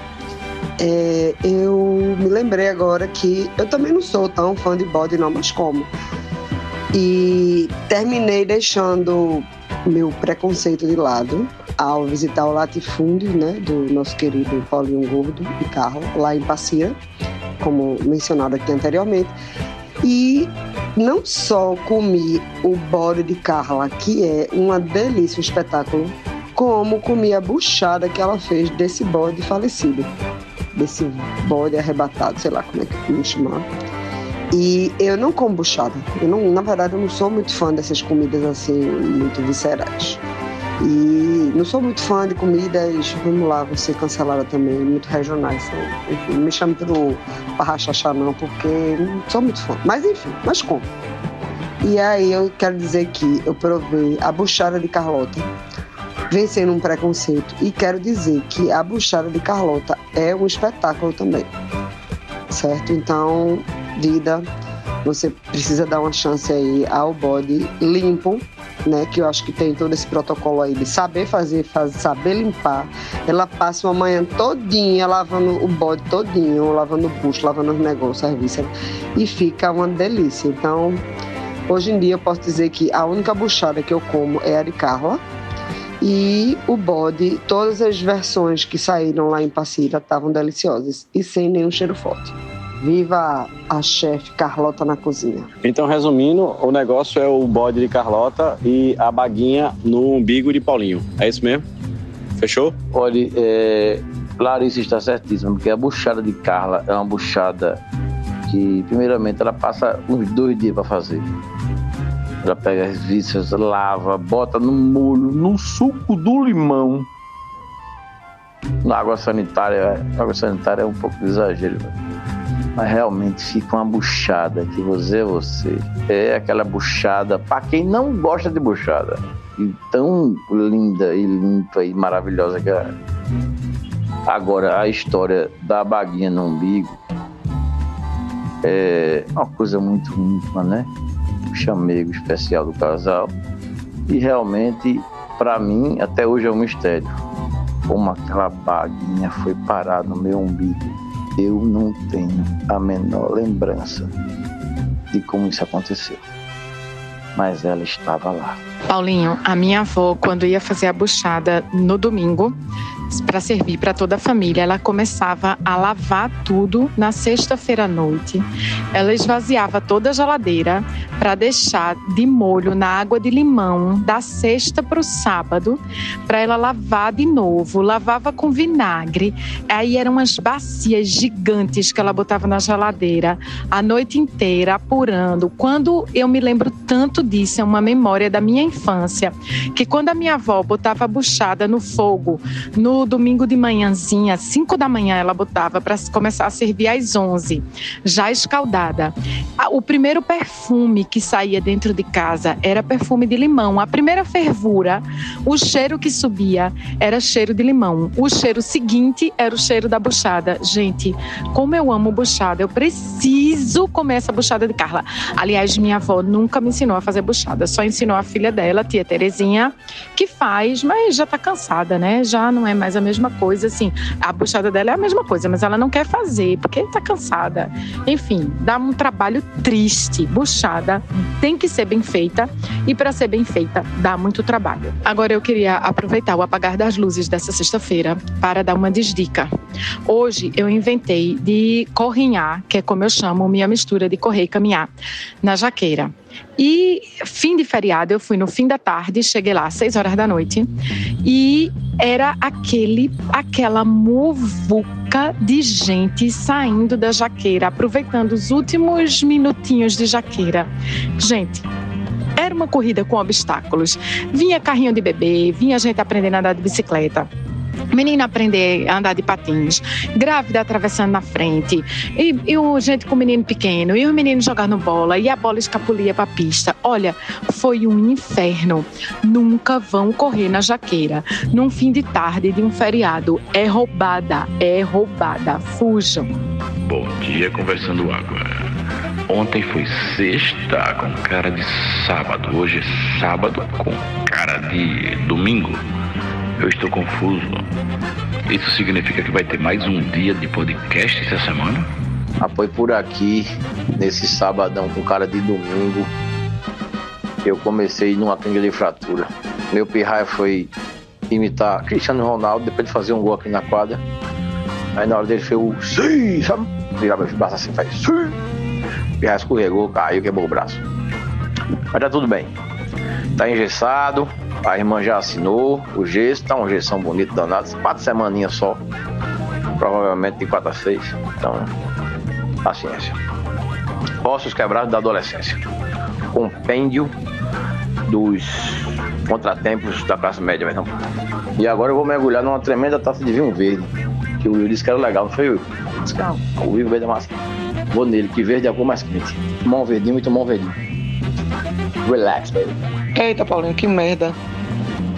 É, eu me lembrei agora que eu também não sou tão fã de bode, não, mas como? E terminei deixando meu preconceito de lado ao visitar o latifúndio né, do nosso querido Paulinho Gordo e Carro, lá em Passia, como mencionado aqui anteriormente. E não só comi o bode de Carla, que é uma delícia, um espetáculo, como comi a buchada que ela fez desse bode falecido, desse bode arrebatado, sei lá como é que vou chamar. E eu não como buchada. Eu não, na verdade, eu não sou muito fã dessas comidas assim, muito viscerais. E não sou muito fã de comidas, vamos lá, você cancelada também, muito regionais. Então, enfim, me chame pro parrachachá não, porque não sou muito fã. Mas enfim, mas como. E aí eu quero dizer que eu provei a buchada de Carlota, vencendo um preconceito. E quero dizer que a buchada de Carlota é um espetáculo também. Certo? Então, vida, você precisa dar uma chance aí ao bode limpo, né? Que eu acho que tem todo esse protocolo aí de saber fazer, fazer saber limpar. Ela passa uma manhã todinha lavando o bode todinho, lavando o bucho, lavando os negócios, serviço, e fica uma delícia. Então, hoje em dia eu posso dizer que a única buchada que eu como é a de Carla. E o bode, todas as versões que saíram lá em Passira estavam deliciosas e sem nenhum cheiro forte. Viva a chefe Carlota na cozinha. Então, resumindo, o negócio é o bode de Carlota e a baguinha no umbigo de Paulinho. É isso mesmo? Fechou? Olha, é, Larissa está certíssima, porque a buchada de Carla é uma buchada que, primeiramente, ela passa uns dois dias para fazer. Ela pega as vísceras, lava, bota no molho, no suco do limão. Na água sanitária, a água sanitária é um pouco de exagero, mas realmente fica uma buchada que você é você. É aquela buchada para quem não gosta de buchada. E tão linda e limpa e maravilhosa que é. Agora, a história da baguinha no umbigo é uma coisa muito íntima, né? Chamego especial do casal. E realmente, para mim, até hoje é um mistério. Como aquela baguinha foi parar no meu umbigo. Eu não tenho a menor lembrança de como isso aconteceu. Mas ela estava lá. Paulinho, a minha avó, quando ia fazer a buchada no domingo, para servir para toda a família, ela começava a lavar tudo na sexta-feira à noite. Ela esvaziava toda a geladeira para deixar de molho na água de limão da sexta para o sábado, para ela lavar de novo. Lavava com vinagre. Aí eram umas bacias gigantes que ela botava na geladeira a noite inteira, apurando. Quando eu me lembro tanto disso, é uma memória da minha infância, que quando a minha avó botava a buchada no fogo, no domingo de manhãzinha, 5 da manhã, ela botava para começar a servir às 11, já escaldada. O primeiro perfume que saía dentro de casa era perfume de limão. A primeira fervura, o cheiro que subia era cheiro de limão. O cheiro seguinte era o cheiro da buchada. Gente, como eu amo buchada, eu preciso comer essa buchada de Carla. Aliás, minha avó nunca me ensinou a fazer buchada, só ensinou a filha dela, tia Terezinha, que faz, mas já tá cansada, né? Já não é mais a mesma coisa, assim. A buchada dela é a mesma coisa, mas ela não quer fazer porque tá cansada. Enfim, dá um trabalho triste. Buchada tem que ser bem feita e para ser bem feita dá muito trabalho. Agora eu queria aproveitar o apagar das luzes dessa sexta-feira para dar uma desdica. Hoje eu inventei de corrinhar, que é como eu chamo minha mistura de correr e caminhar, na jaqueira. E fim de feriado, eu fui no fim da tarde, cheguei lá às seis horas da noite e era aquele, aquela muvuca de gente saindo da jaqueira, aproveitando os últimos minutinhos de jaqueira. Gente, era uma corrida com obstáculos. Vinha carrinho de bebê, vinha gente aprendendo a andar de bicicleta menina aprender a andar de patins, grávida atravessando na frente, e, e o gente com o menino pequeno, e o menino jogando bola, e a bola escapulia para a pista. Olha, foi um inferno. Nunca vão correr na jaqueira. Num fim de tarde de um feriado. É roubada, é roubada. Fujam. Bom dia, conversando água. Ontem foi sexta com cara de sábado. Hoje é sábado com cara de domingo. Eu estou confuso. Isso significa que vai ter mais um dia de podcast essa semana? Apoio por aqui, nesse sabadão com cara de domingo. Eu comecei numa clínica de fratura. Meu pirraia foi imitar Cristiano Ronaldo depois de fazer um gol aqui na quadra. Aí na hora dele fez o sim, sabe? Virava os braços assim, faz sim. O pirraia escorregou, caiu, quebrou o braço. Mas tá tudo bem. Tá engessado, a irmã já assinou o gesso, tá uma gestão bonita danada, quatro semaninhas só. Provavelmente de quatro a seis. Então, paciência. ossos quebrados da adolescência. Compêndio dos contratempos da classe média, não. E agora eu vou mergulhar numa tremenda taça de vinho verde. Que o Will disse que era legal, não foi Will? Disse o vinho verde é massa. Vou nele, que verde é a cor mais quente. Um verdinho e tomar um verdinho. Relax, baby. Eita, Paulinho, que merda.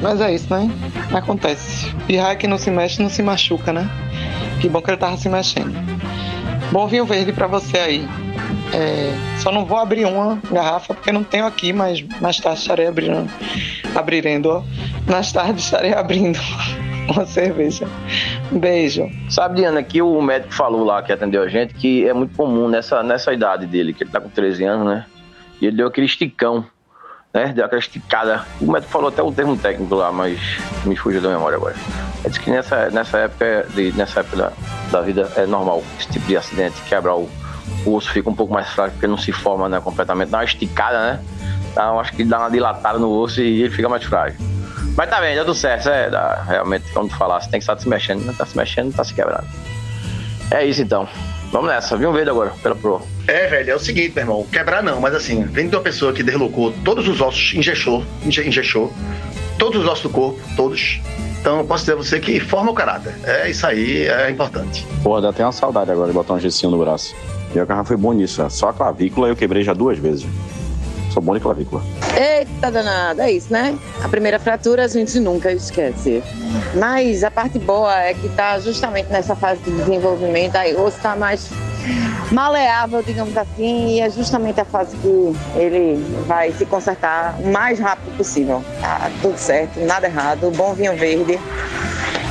Mas é isso, né? Acontece. E raio que não se mexe, não se machuca, né? Que bom que ele tava se mexendo. Bom vinho verde pra você aí. É, só não vou abrir uma garrafa porque não tenho aqui, mas mais tarde estarei abrindo. Abrirendo, ó. Mais tarde estarei abrindo uma cerveja. Beijo. Sabe, Diana, que o médico falou lá que atendeu a gente que é muito comum nessa, nessa idade dele, que ele tá com 13 anos, né? E ele deu aquele esticão, né? Deu aquela esticada. O médico falou até o termo técnico lá, mas me fugiu da memória agora. Ele disse que nessa, nessa época, de, nessa época da, da vida é normal esse tipo de acidente, quebrar o, o osso fica um pouco mais frágil porque não se forma né, completamente. Dá uma esticada, né? Então, acho que dá uma dilatada no osso e ele fica mais frágil. Mas tá bem, deu tudo certo. É, dá, realmente, como tu falasse, tem que estar se mexendo. Não tá se mexendo, tá se quebrando. É isso então. Vamos nessa, viu um verde agora, pela pro. É, velho, é o seguinte, meu irmão. Quebrar não, mas assim, vem de uma pessoa que deslocou todos os ossos, injechou, inje- injechou, todos os ossos do corpo, todos. Então, eu posso dizer a você que forma o caráter. É isso aí, é importante. Porra, dá até uma saudade agora de botar um gessinho no braço. E a garrafa foi bom nisso, ó. só a clavícula eu quebrei já duas vezes. Sou bom de clavícula. Eita danada, é isso, né? A primeira fratura a gente nunca esquece. Mas a parte boa é que tá justamente nessa fase de desenvolvimento, aí o osso tá mais maleável, digamos assim, e é justamente a fase que ele vai se consertar o mais rápido possível. Tá tudo certo, nada errado, bom vinho verde.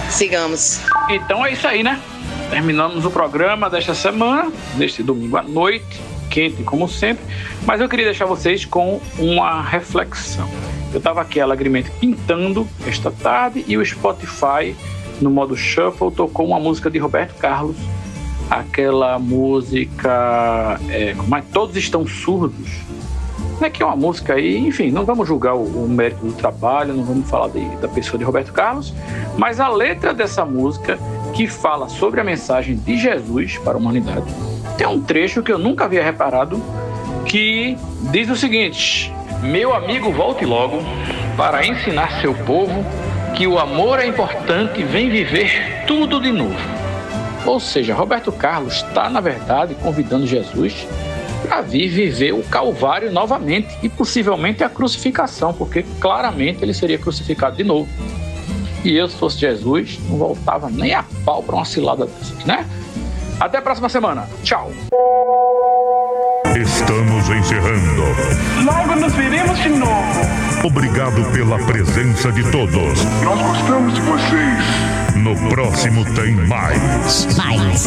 Sigamos. Então é isso aí, né? Terminamos o programa desta semana, deste domingo à noite, quente como sempre. Mas eu queria deixar vocês com uma reflexão. Eu estava aqui alegremente pintando esta tarde e o Spotify, no modo shuffle, tocou uma música de Roberto Carlos, aquela música. É, é? Todos estão surdos. Né, que é uma música aí, enfim, não vamos julgar o, o mérito do trabalho, não vamos falar de- da pessoa de Roberto Carlos, mas a letra dessa música, que fala sobre a mensagem de Jesus para a humanidade, tem um trecho que eu nunca havia reparado, que diz o seguinte: Meu amigo, volte logo para ensinar seu povo que o amor é importante e vem viver tudo de novo. Ou seja, Roberto Carlos está, na verdade, convidando Jesus para vir viver o Calvário novamente e possivelmente a crucificação, porque claramente ele seria crucificado de novo. E eu, se fosse Jesus, não voltava nem a pau para uma cilada dessas, né? Até a próxima semana. Tchau. Estamos encerrando. Logo nos veremos de novo. Obrigado pela presença de todos. Nós gostamos de vocês. No próximo tem mais. Mais.